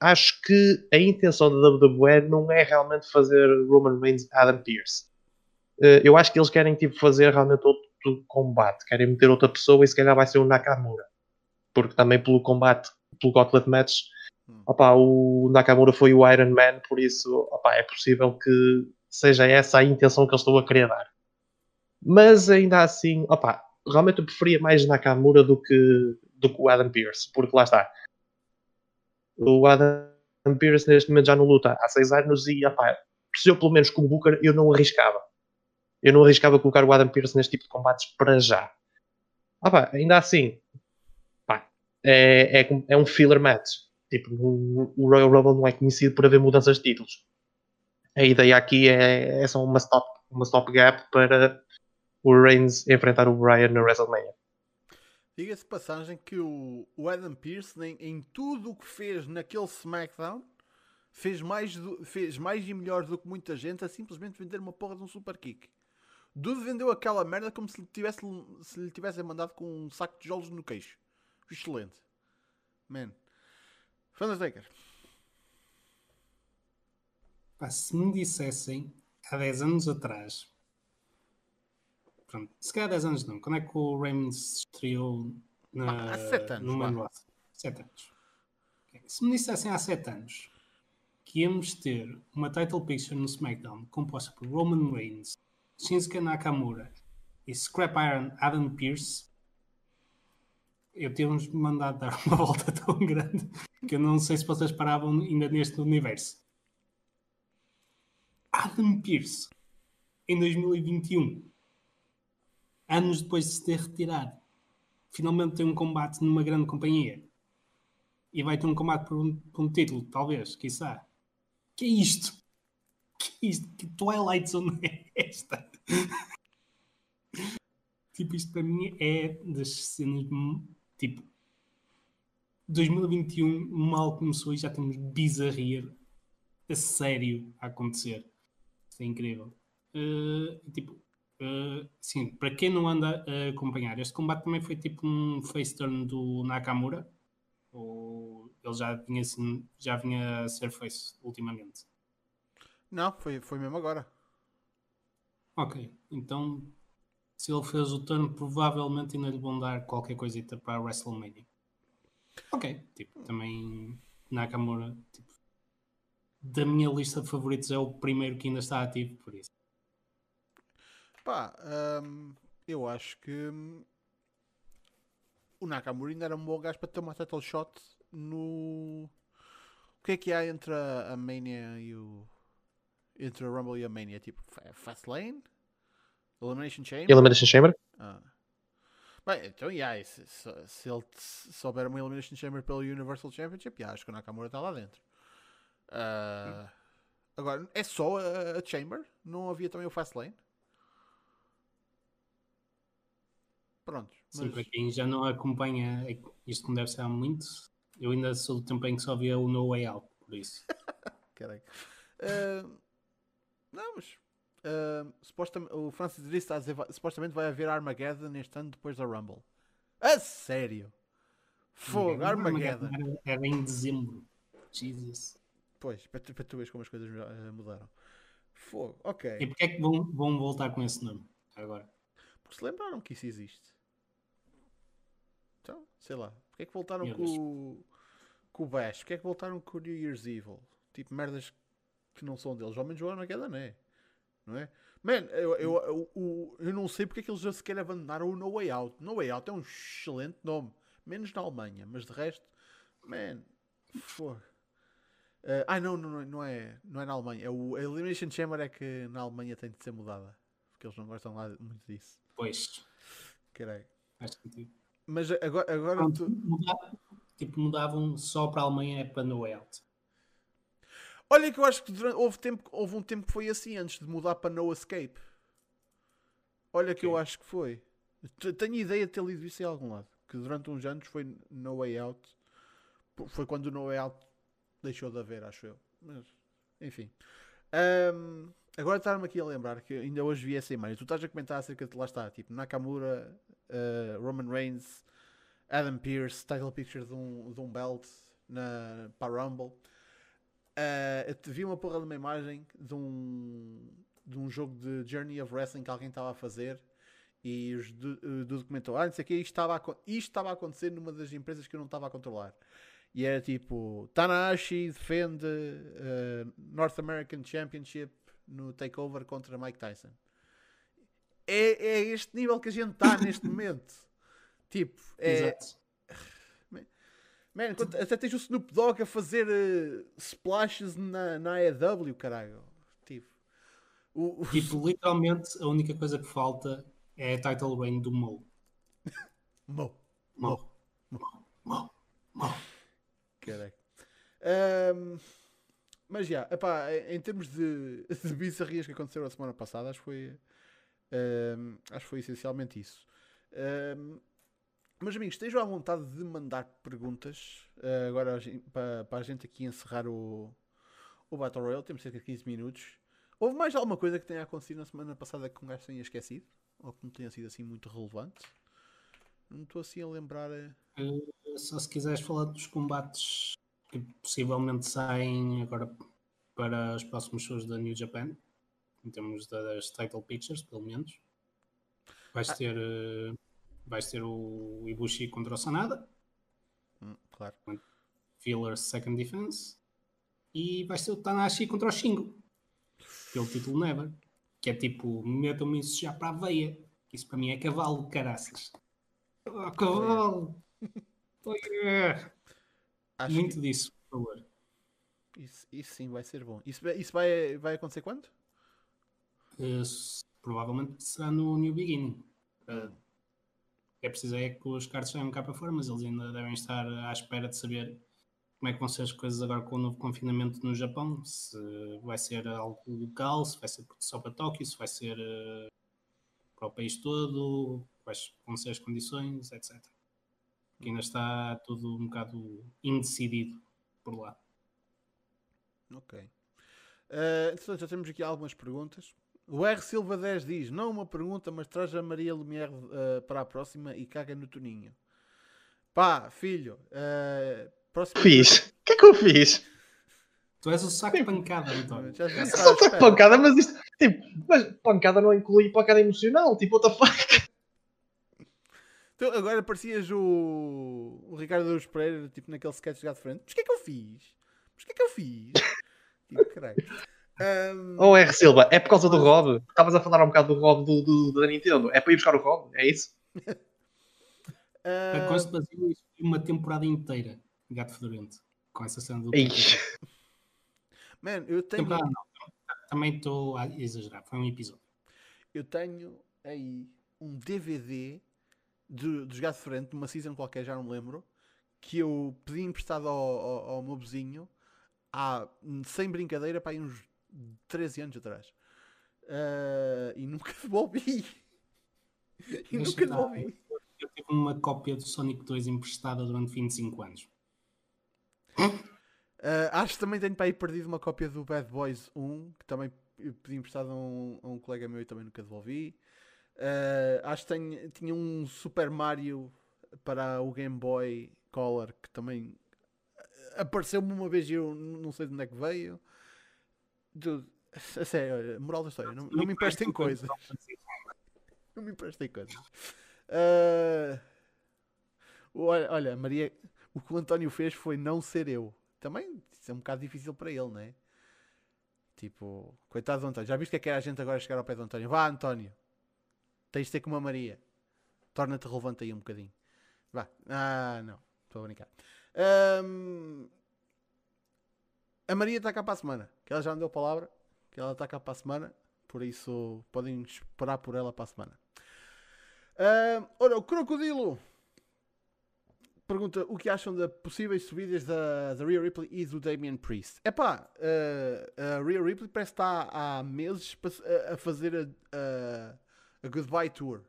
Speaker 2: acho que a intenção da WWE não é realmente fazer Roman Reigns Adam Pearce. Uh, eu acho que eles querem tipo, fazer realmente outro combate. Querem meter outra pessoa e se calhar vai ser o Nakamura. Porque também pelo combate, pelo Gauntlet Match, Hum. Opa, o Nakamura foi o Iron Man, por isso opa, é possível que seja essa a intenção que eles estão a querer dar. Mas ainda assim, opa, realmente eu preferia mais Nakamura do que, do que o Adam Pearce, porque lá está. O Adam Pearce neste momento já não luta há 6 anos e opa, se eu pelo menos como Booker eu não arriscava. Eu não arriscava colocar o Adam Pearce neste tipo de combates para já. Opa, ainda assim, é, é, é um filler match Tipo, o, o Royal Rumble não é conhecido por haver mudanças de títulos. A ideia aqui é, é só uma stop, uma stop gap para o Reigns enfrentar o Bryan na WrestleMania.
Speaker 1: Diga-se passagem que o, o Adam Pearce, em, em tudo o que fez naquele SmackDown, fez mais, do, fez mais e melhor do que muita gente a simplesmente vender uma porra de um super kick. Dude vendeu aquela merda como se lhe, tivesse, se lhe tivessem mandado com um saco de tijolos no queixo. Excelente. Man. Undertaker.
Speaker 3: Pá, se me dissessem há 10 anos atrás, pronto, se calhar 10 anos não, quando é que o Raymond se estreou na,
Speaker 1: há 7 anos,
Speaker 3: no Main 7 anos. Se me dissessem há 7 anos que íamos ter uma title picture no SmackDown composta por Roman Reigns, Shinsuke Nakamura e Scrap Iron Adam Pearce, eu tínhamos mandado dar uma volta tão grande que eu não sei se vocês paravam ainda neste universo. Adam Pearce, em 2021, anos depois de se ter retirado, finalmente tem um combate numa grande companhia. E vai ter um combate por um, por um título, talvez, quiçá. Que é isto? Isto? Que Twilight Zone é esta? tipo, isto para mim é das cenas Tipo, 2021 mal começou e já temos bizarria a sério a acontecer. Isso é incrível. Uh, tipo, uh, sim, para quem não anda a acompanhar, este combate também foi tipo um face turn do Nakamura. Ou ele já vinha, já vinha a ser face ultimamente?
Speaker 1: Não, foi, foi mesmo agora.
Speaker 3: Ok, então se ele fez o turno, provavelmente ainda lhe vão dar qualquer coisita para a WrestleMania. Ok, tipo, também Nakamura, tipo, da minha lista de favoritos é o primeiro que ainda está ativo, por isso.
Speaker 1: Pá, hum, eu acho que hum, o Nakamura ainda era um bom gajo para ter uma title shot no. O que é que há entre a, a Mania e o. Entre a Rumble e a Mania? Tipo, Fa- Fastlane? Elimination Chamber?
Speaker 2: Elimination Chamber?
Speaker 1: Ah. Bem, então, yeah, se, se, se ele souber uma Elimination Chamber pelo Universal Championship, yeah, acho que o Nakamura está lá dentro. Ah, agora, é só a, a Chamber? Não havia também o Fastlane? Pronto.
Speaker 3: Sim,
Speaker 1: mas-
Speaker 3: para quem já não acompanha, é que isto não deve ser há muito. Eu ainda sou do tempo em que só via o No Way Out, por isso.
Speaker 1: Caralho. Ah, não, mas. ah, supostamente, o Francis Driss está a dizer supostamente vai haver Armageddon neste ano depois da Rumble. A sério? Fogo, Armageddon.
Speaker 3: Era, em dezembro. Jesus.
Speaker 1: Pois, para tu, para tu veres como as coisas ah, mudaram. Fogo, ok.
Speaker 3: E porquê é que vão, vão voltar com esse nome agora?
Speaker 1: Porque se lembraram que isso existe. Então, sei lá. Porquê é que voltaram com, o- com o Bash? Porquê é que voltaram com o New Year's Evil? Tipo, merdas que não são deles. Ao menos o Armageddon é. Não é? Man, eu, eu, eu, eu, eu não sei porque é que eles já sequer abandonaram o No Way Out. No Way Out é um excelente nome. Menos na Alemanha. Mas de resto, man, fogo. Ah, ai não, não, não é, não é na Alemanha. É o, a Elimination Chamber é que na Alemanha tem de ser mudada. Porque eles não gostam lá muito disso.
Speaker 3: Pois,
Speaker 1: Caralho.
Speaker 3: faz sentido.
Speaker 1: Mas agora, agora
Speaker 3: Pronto,
Speaker 1: tu...
Speaker 3: tipo, mudavam só para a Alemanha é para No Way Out.
Speaker 1: Olha que eu acho que durante- houve, tempo, houve um tempo que foi assim antes de mudar para No Escape. Olha que eu acho que foi. Tenho ideia de ter lido isso em algum lado. Que durante uns anos foi No Way Out. Foi quando o No Way Out deixou de haver, acho eu. Mas, enfim. Ahm, agora está-me aqui a lembrar que ainda hoje vi essa imagem. Tu estás a comentar acerca de lá está, tipo Nakamura, eh, Roman Reigns, Adam Pearce, title picture de um, de um belt na, para Rumble. Eu te vi uma porra de uma imagem de um, de um jogo de Journey of Wrestling que alguém estava a fazer e os do, eh, do documentou, ah, não sei o que, isto estava, a, isto estava a acontecer numa das empresas que eu não estava a controlar. E era tipo, Tanahashi defende eh, North American Championship no Takeover contra Mike Tyson. É, é este nível que a gente está neste momento. Tipo, é,
Speaker 3: Exato.
Speaker 1: Man, até tens o Snoop Dogg a fazer eh, splashes na, na AEW, caralho. Tipo, o, o-
Speaker 3: Tipo, literalmente, a única coisa que falta é a title reign do Mo.
Speaker 1: Mo,
Speaker 3: Mo. Mo. Mo.
Speaker 1: caralho. Ahm, mas já, epá, em termos de, de bizarrias que aconteceram a semana passada, acho que foi, ahm, acho que foi essencialmente isso. Ahm, meus amigos, estejam à vontade de mandar perguntas ah, agora para, para a gente aqui encerrar o, o Battle Royale. Temos cerca de 15 minutos. Houve mais alguma coisa que tenha acontecido na semana passada que um gajo tenha esquecido? Ou que não tenha sido assim muito relevante? Não estou assim a lembrar. Eh,
Speaker 3: Só se quiseres falar dos combates que possivelmente saem agora para os próximos shows da New Japan, em termos das title pictures, pelo menos. Vais
Speaker 1: Ah.
Speaker 3: ter, eh, vais ter o Ibushi contra o Sanada,
Speaker 1: Hum, claro.
Speaker 3: Filler Second Defense, e vais ter o Tanahashi contra o Shingo, pelo título Never, que é tipo, metam-me isso já para a veia. Isso para mim é cavalo, caraças. Oh, cavalo! Oh, yeah.
Speaker 1: Acho
Speaker 3: Muito disso, por favor.
Speaker 1: que isso, isso sim vai ser bom. Isso, vai- isso vai, vai acontecer quando?
Speaker 3: Eh, provavelmente será no New Beginning. Eh, é preciso é que os cards saiam cá para fora, mas eles ainda devem estar à espera de saber como é que vão ser as coisas agora com o novo confinamento no Japão. Se vai ser algo local, se vai ser só para Tóquio, se vai ser eh, para o país todo, quais vão ser as condições, etc. Que ainda está tudo um bocado indecidido por lá.
Speaker 1: Ok. Uh, já temos aqui algumas perguntas. O R Silva 10 diz: Não uma pergunta, mas traz a Maria Lumière uh, para a próxima e caga no Toninho. Pá, filho, uh, próxima.
Speaker 2: Fiz. O que é que eu fiz?
Speaker 3: Tu és o saco de pancada, António.
Speaker 1: Já devia
Speaker 2: Só
Speaker 1: à
Speaker 2: foi
Speaker 1: espera.
Speaker 2: pancada, mas isto. Tipo, mas pancada não inclui pancada emocional. Tipo, what the fuck?
Speaker 1: Tu agora parecias o, o Ricardo Douros Pereira, tipo naquele sketch de gato de frente. Mas o que é que eu fiz? Mas o que é que eu fiz? tipo, caralho. Um,
Speaker 2: Oh, R. Silva, é por causa do Rob. Estavas a falar um bocado do Rob do, do- da Nintendo. É para ir buscar o Rob? É isso?
Speaker 3: A Costa Brasil uma temporada inteira. Gato Fedorento. Com essa cena do.
Speaker 2: Ei,
Speaker 1: man, eu tenho,
Speaker 3: Temporada não. Também estou a exagerar. Foi um episódio.
Speaker 1: eu tenho aí um DVD de, dos Gato Frente, de uma season qualquer, já não me lembro, que eu pedi emprestado ao, ao, ao meu vizinho há, sem brincadeira, para aí uns 13 anos atrás. Ah, e nunca devolvi. e
Speaker 3: Deixa
Speaker 1: nunca devolvi.
Speaker 3: Eu tive uma cópia do Sonic 2 emprestada durante 25 anos.
Speaker 1: Ah, acho que também tenho para aí perdido uma cópia do Bad Boys 1, que também pedi emprestado a um, a um colega meu e também nunca devolvi. Ah, acho que tenho, tinha um Super Mario para o Game Boy Color que também apareceu-me uma vez e eu não sei de onde é que veio. Dude, a sério, olha, moral da história, não, não me emprestem coisas. Não me emprestem coisas. Ah, olha, olha, Maria, o que o António fez foi não ser eu. Também isso é um bocado difícil para ele, não é? Tipo, coitado do António. Já viste que é que era a gente agora chegar ao pé do António? Vá, António, tens de ter como a Maria. Torna-te relevante aí um bocadinho. Vá. Ah, não. Estou a brincar. Ahm, a Maria está cá para a semana. Que ela já me deu palavra. Que ela está cá para a semana. Por isso podem esperar por ela para a semana. Ahm, ora, o Crocodilo pergunta o que acham de possíveis subidas da, da Rhea Ripley e do Damian Priest. Epá, uh, a Rhea Ripley parece que está há meses a fazer a, a, a Goodbye Tour,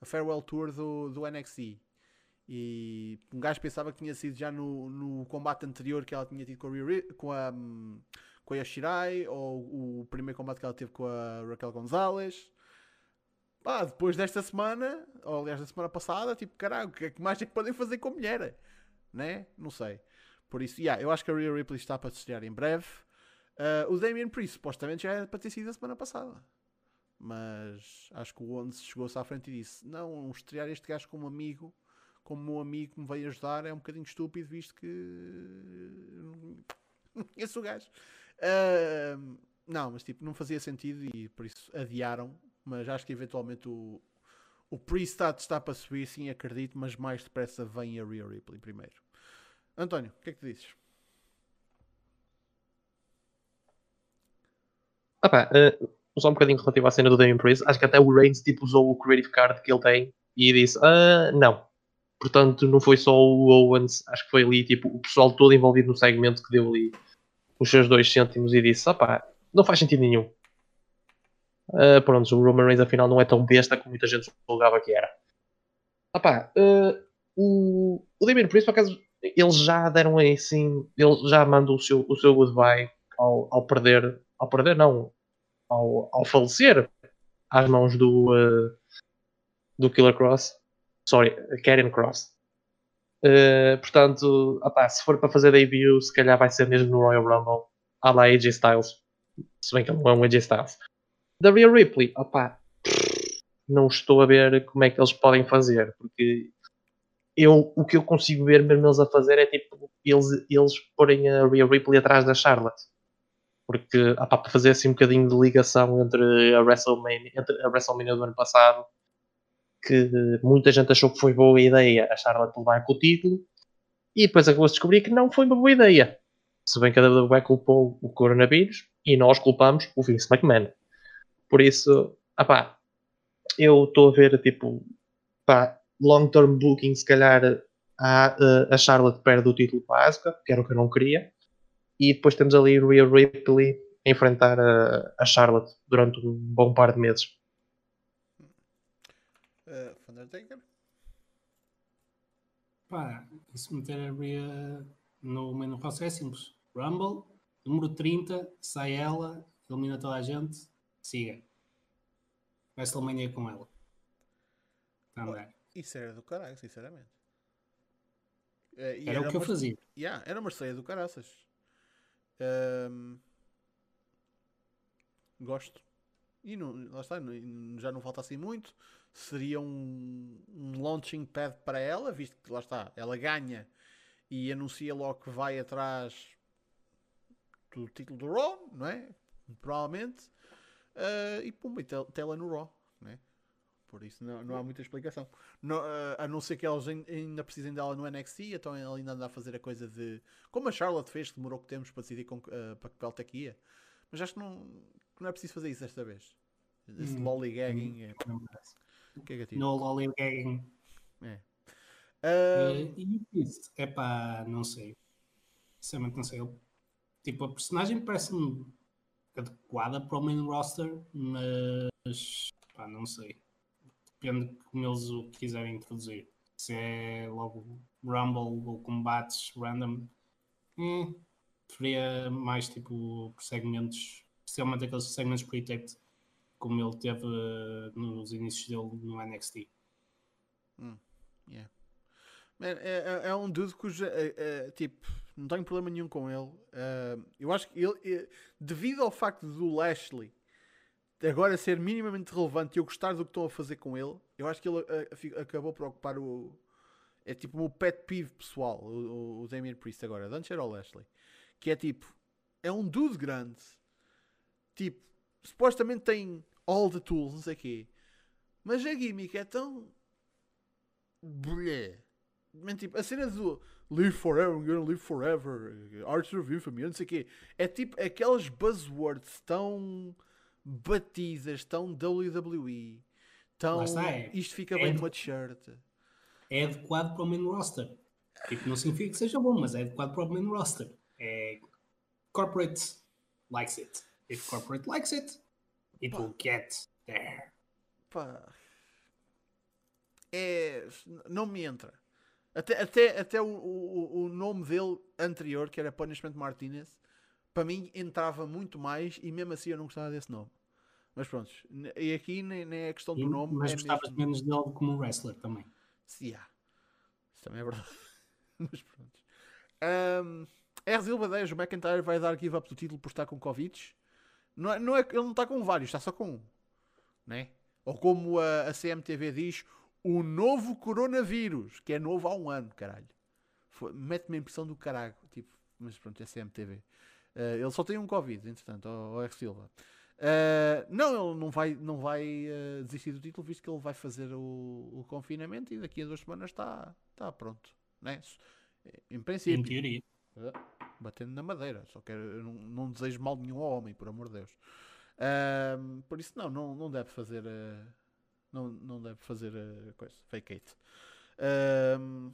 Speaker 1: a Farewell Tour do, do NXT. E um gajo pensava que tinha sido já no, no combate anterior que ela tinha tido com a, com a, hum, com a Yashirai, ou o primeiro combate que ela teve com a Raquel Gonzalez. Pá, depois desta semana, ou aliás da semana passada, tipo, caralho, o que é que mais é que podem fazer com a mulher? Né? Não sei. Por isso, yeah, eu acho que a Rhea Ripley está para se estrear em breve. Ah, o Damian Priest, supostamente, já era para ter sido a semana passada. Mas acho que o Onze chegou-se à frente e disse: Não, estrear este gajo como amigo, como meu amigo me veio ajudar, é um bocadinho estúpido, visto que conheço o gajo. Ah, não, mas tipo, não fazia sentido e por isso adiaram. Mas acho que eventualmente o, o Priest está, para subir, sim, acredito, mas mais depressa vem a Rhea Ripley primeiro. António, o que é que tu dizes?
Speaker 2: Ah pá, eh, só um bocadinho relativo à cena do Damien Priest. Acho que até o Reigns tipo, usou o Creative Card que ele tem e disse: ah, não. Portanto, não foi só o Owens, acho que foi ali tipo, o pessoal todo envolvido no segmento que deu ali os seus dois cêntimos e disse: ah pá, não faz sentido nenhum. Ah, pronto, o Roman Reigns afinal não é tão besta como muita gente julgava que era. Ah pá, eh, o, o Damien Priest, por acaso, eles já deram assim, ele já mandou o seu, o seu goodbye ao, ao perder, ao perder não, ao, ao falecer às mãos do, eh, do Killer Cross, sorry, Karen Cross. Eh, portanto, se for para fazer debut, se calhar vai ser mesmo no Royal Rumble, à la AJ Styles, se bem que ele não é um AJ Styles. Da Rhea Ripley, opá, não estou a ver como é que eles podem fazer, porque eu, o que eu consigo ver mesmo eles a fazer é tipo eles, eles porem a Rhea Ripley atrás da Charlotte porque para fazer assim um bocadinho de ligação entre a WrestleMania, entre a WrestleMania do ano passado que muita gente achou que foi boa ideia a Charlotte levar com o título e depois acabou de descobrir que não foi uma boa ideia se bem que a WWE culpou o coronavírus e nós culpamos o Vince McMahon por isso, opá, eu estou a ver tipo pá, long term booking se calhar a, a Charlotte perde o título para a Asuka, que era o que eu não queria e depois temos ali Rhea Ripley a enfrentar a, a Charlotte durante um bom par de meses.
Speaker 1: Undertaker?
Speaker 3: Pá, e se meter a Rhea no menu roster é simples. Rumble, número 30, sai ela, elimina toda a gente, siga. WrestleMania com ela. Tá a andar.
Speaker 1: Isso era do caralho, sinceramente. Eh, e
Speaker 3: Era o que eu
Speaker 1: uma-
Speaker 3: fazia.
Speaker 1: Yeah, era uma estreia do caraças. Ahm, gosto. E não, lá está, já não falta assim muito. Seria um, um launching pad para ela, visto que lá está, ela ganha e anuncia logo que vai atrás do título do Raw, não é? Provavelmente. Ah, e pumba, e tel- tela no Raw, não é? Por isso não, não há muita explicação. Não, ah, a não ser que eles ain- ainda precisem dela no NXT, então ela ainda anda a fazer a coisa de. Como a Charlotte fez, que demorou que temos para decidir com, ah, para que belt é que ia. Mas acho que não, que não é preciso fazer isso desta vez. Esse
Speaker 3: Hum,
Speaker 1: lollygagging é Cagativo.
Speaker 3: No lollygagging.
Speaker 1: É. Ah,
Speaker 3: Eh, E isso, é pá, não sei. Sinceramente, não sei. Eu- Tipo, a personagem parece-me adequada para o main roster, mas pá, não sei. Depende de como eles o quiserem introduzir. Se é logo Rumble ou combates random, hum, preferia mais tipo por segmentos, especialmente aqueles segmentos pre-taped, como ele teve eh, nos inícios dele no NXT.
Speaker 1: Yeah. Man, é, é- é um dude cuja. é- é, tipo, não tenho problema nenhum com ele. Ah, eu acho que ele, é- devido ao facto do Lashley agora ser minimamente relevante e eu gostar do que estão a fazer com ele, eu acho que ele ah, fi- acabou por ocupar o. É tipo o meu pet peeve pessoal, o, o, Damien Priest agora. Antes era o Lashley. Que é tipo. É um dude grande. Tipo, supostamente tem all the tools, não sei o quê. Mas a gimmick é tão Blé. Tipo, a cena do Live Forever, I'm gonna live forever, Archer of Infamy, não sei o quê. É tipo aquelas buzzwords tão batidas, tão WWE, tão.
Speaker 3: É-
Speaker 1: Isto fica
Speaker 3: é
Speaker 1: bem numa t-shirt.
Speaker 3: é adequado para o main roster. Tipo, não significa que seja bom, mas é adequado para o main roster. É corporate likes it. If corporate likes it, it will get there.
Speaker 1: Pá. É. Não me entra. Até, até, até o, o, o nome dele anterior, que era Punishment Martinez, para mim entrava muito mais e mesmo assim eu não gostava desse nome. Mas pronto, e aqui nem, nem é questão do nome,
Speaker 3: mas
Speaker 1: é
Speaker 3: gostavas
Speaker 1: mesmo.
Speaker 3: menos dele como wrestler também.
Speaker 1: Se há. Isso também é verdade. Mas pronto. Um, Silva 10, o McIntyre vai dar give up do título por estar com Covid. Não é, não é, ele não está com vários, está só com um. Né? Ou como a, a CMTV diz, o novo coronavírus, que é novo há um ano, caralho. Mete-me a impressão do caralho. Tipo, mas pronto, é CMTV. Uh, ele só tem um Covid, entretanto, o R. Silva. Uh, não, ele não vai, não vai uh, desistir do título, visto que ele vai fazer o, o confinamento e daqui a duas semanas está está pronto. Né? Em
Speaker 3: Em
Speaker 1: princípio.
Speaker 3: teoria.
Speaker 1: Batendo na madeira. Só quero, não, não desejo mal nenhum ao homem, por amor de Deus. Por isso, não, não, não deve fazer. ah, não, não deve fazer a coisa. Vacate. Ahm,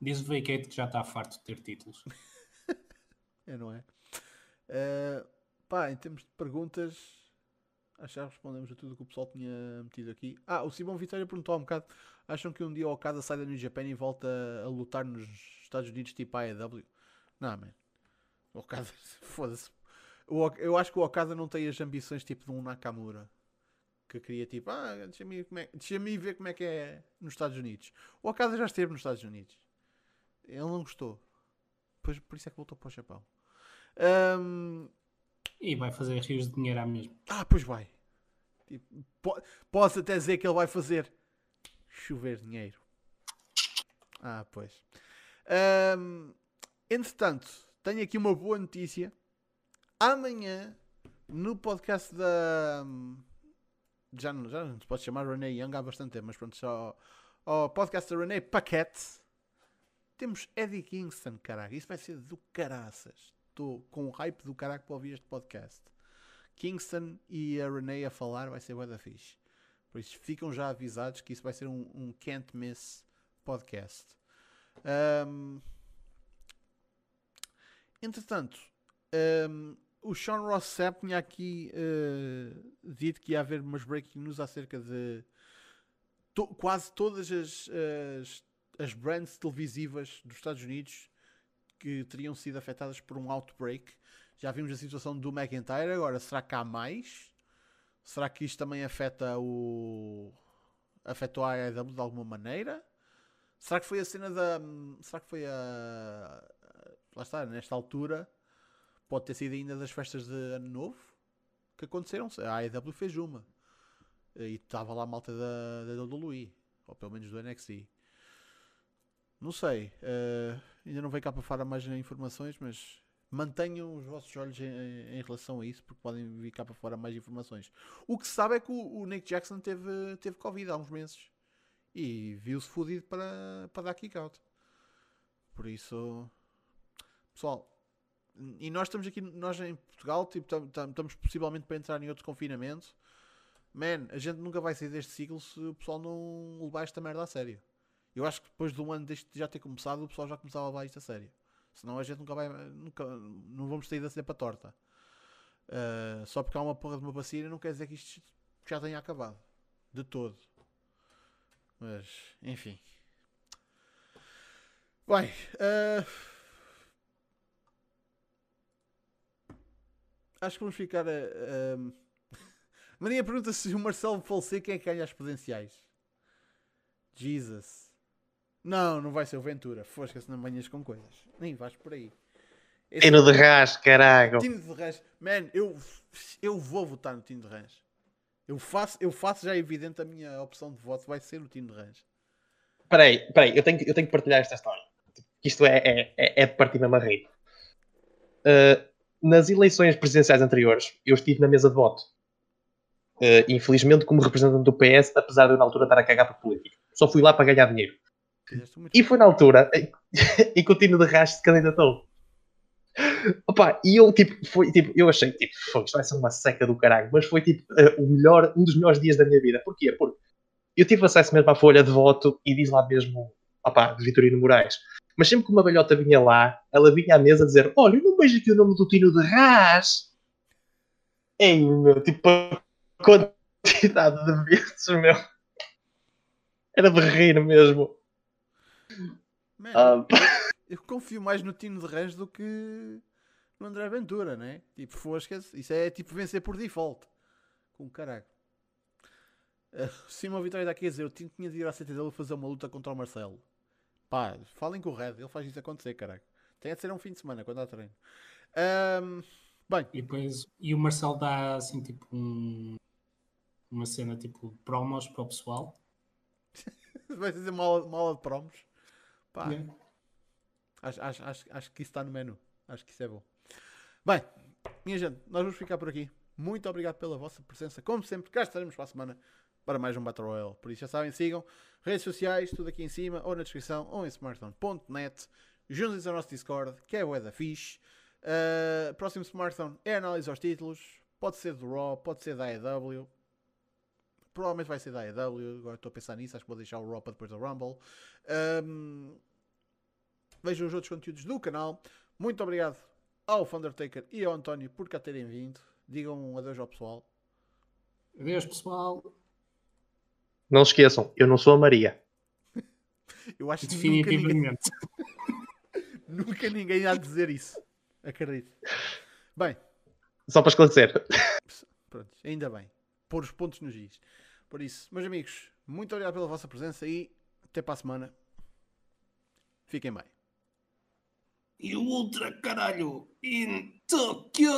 Speaker 3: Diz o Vacate que já está farto de ter títulos.
Speaker 1: é, não é? Ah, pá, em termos de perguntas. Acho que já respondemos a tudo o que o pessoal tinha metido aqui. Ah, o Simão Vitória perguntou há um bocado: acham que um dia o Okada sai da New Japan e volta a lutar nos Estados Unidos tipo AEW? Não, man. O Okada, foda-se. Eu acho que o Okada não tem as ambições tipo de um Nakamura que queria tipo, ah, deixa-me é- deixa-me ir ver como é que é nos Estados Unidos. O Okada já esteve nos Estados Unidos. Ele não gostou. Pois, por isso é que voltou para o Japão. Ahm,
Speaker 3: E vai fazer rios de dinheiro à mesma.
Speaker 1: ah, pois vai. Tipo, po- posso até dizer que ele vai fazer chover dinheiro. Ah, pois. Ahm, entretanto, tenho aqui uma boa notícia. Amanhã, no podcast da. Já não, já não se pode chamar Renee Young há bastante tempo, mas pronto, só. Ao podcast da Renee Paquette. Temos Eddie Kingston, caraca. Isso vai ser do caraças. Estou com o hype do caraca para ouvir este podcast. Kingston e a Renee a falar vai ser bué da fixe. Por isso ficam já avisados que isso vai ser um, um can't miss podcast. Ahm, entretanto, ahm, o Sean Ross Sapp tinha aqui eh, dito que ia haver umas breaking news acerca de to- quase todas as, as, as brands televisivas dos Estados Unidos que teriam sido afetadas por um outbreak. Já vimos a situação do McIntyre, agora será que há mais? Será que isto também afeta o. afetou a AEW de alguma maneira? Será que foi a cena da. Será que foi a. Lá está, nesta altura, pode ter sido ainda das festas de Ano Novo que aconteceram. A AEW fez uma e estava lá a malta da, da WWE, ou pelo menos do NXT. Não sei, eh, ainda não veio cá para fora mais informações, mas mantenham os vossos olhos em, em relação a isso, porque podem vir cá para fora mais informações. O que se sabe é que o, o Nick Jackson teve, teve Covid há uns meses e viu-se fodido para, para dar kick out. Por isso, pessoal, e nós estamos aqui, nós em Portugal, tipo, tam- tam- estamos possivelmente para entrar em outro confinamento. Man, a gente nunca vai sair deste ciclo se o pessoal não levar esta merda a sério. Eu acho que depois de um ano deste já ter começado, o pessoal já começava a levar isto a sério. Senão a gente nunca vai, nunca, não vamos sair da cepa torta. Ah, só porque há uma porra de uma vacina não quer dizer que isto já tenha acabado. De todo. Mas, enfim. Bem, ah, acho que vamos ficar Maria pergunta se o Marcelo quem é que ganha as presidenciais. Jesus. Não, não vai ser o Ventura. Fosca-se não venhas com coisas. Nem vais por aí. Esse-
Speaker 2: Tino de Rás, caralho.
Speaker 1: Tino de Rãs. Man, eu, eu vou votar no Tino de Rãs. Eu faço, eu faço já evidente a minha opção de voto vai ser o Tino de Rãs.
Speaker 2: Peraí, peraí, eu tenho, que- eu tenho que partilhar esta história. Isto é, é, é, é de partir mesmo a rir. Uh, nas eleições presidenciais anteriores, eu estive na mesa de voto. Uh, infelizmente, como representante do PS, apesar de eu na altura estar a cagar para política. Só fui lá para ganhar dinheiro. E foi na altura em- que o Tino de Rás se candidatou. Opa, e eu, tipo, foi, tipo, eu achei, tipo, "Fogo, isto vai ser uma seca do caralho, mas foi, tipo, eh, o melhor, um dos melhores dias da minha vida. Porquê? Porque eu tive acesso mesmo à folha de voto e diz lá mesmo, opá, de Vitorino Moraes. Mas sempre que uma velhota vinha lá, ela vinha à mesa a dizer, olha, não vejo aqui o nome do Tino de Rás. Ei, meu, tipo, a quantidade de vezes, meu. Era de rir mesmo.
Speaker 1: Man,
Speaker 2: Ah,
Speaker 1: eu confio mais no Tino de Rãs do que no André Ventura, né? Tipo, fosca-se. Isso é tipo vencer por default. Com caralho. Uh, Simão Vitória está aqui a dizer: o Tino tinha de ir à CTW fazer uma luta contra o Marcelo. Pá, falem com o Red, ele faz isso acontecer, caralho. Tem de ser um fim de semana quando há treino. Ahm, bem,
Speaker 3: E depois, e o Marcelo dá assim tipo um- uma cena tipo de promos para o pessoal.
Speaker 1: vai fazer uma aula, uma aula de promos. Pá,
Speaker 3: Yeah.
Speaker 1: Acho, acho, acho, acho que isso está no menu. Acho que isso é bom. Bem, minha gente, nós vamos ficar por aqui. Muito obrigado pela vossa presença. Como sempre, cá estaremos para a semana para mais um Battle Royale. Por isso já sabem, sigam redes sociais, tudo aqui em cima, ou na descrição, ou em smartphone.net. Juntem-se ao nosso Discord, que é o da Fish. Uh, próximo smartphone é análise aos títulos. Pode ser do Raw, pode ser da AEW. Provavelmente vai ser da AEW. Agora estou a pensar nisso. Acho que vou deixar o Raw para depois do Rumble. Um, vejam os outros conteúdos do canal. Muito obrigado ao Undertaker e ao António por cá terem vindo. Digam um adeus ao pessoal.
Speaker 3: Adeus, pessoal.
Speaker 2: não se esqueçam, eu não sou a Maria.
Speaker 1: Eu acho que nunca ninguém,
Speaker 3: Definitivamente.
Speaker 1: nunca ninguém há de dizer isso. Acredito. Bem,
Speaker 2: Só para esclarecer.
Speaker 1: pronto, ainda bem. Pôr os pontos nos is. Por isso, meus amigos, muito obrigado pela vossa presença e até para a semana. Fiquem bem.
Speaker 3: E o Ultra, caralho, em Tóquio.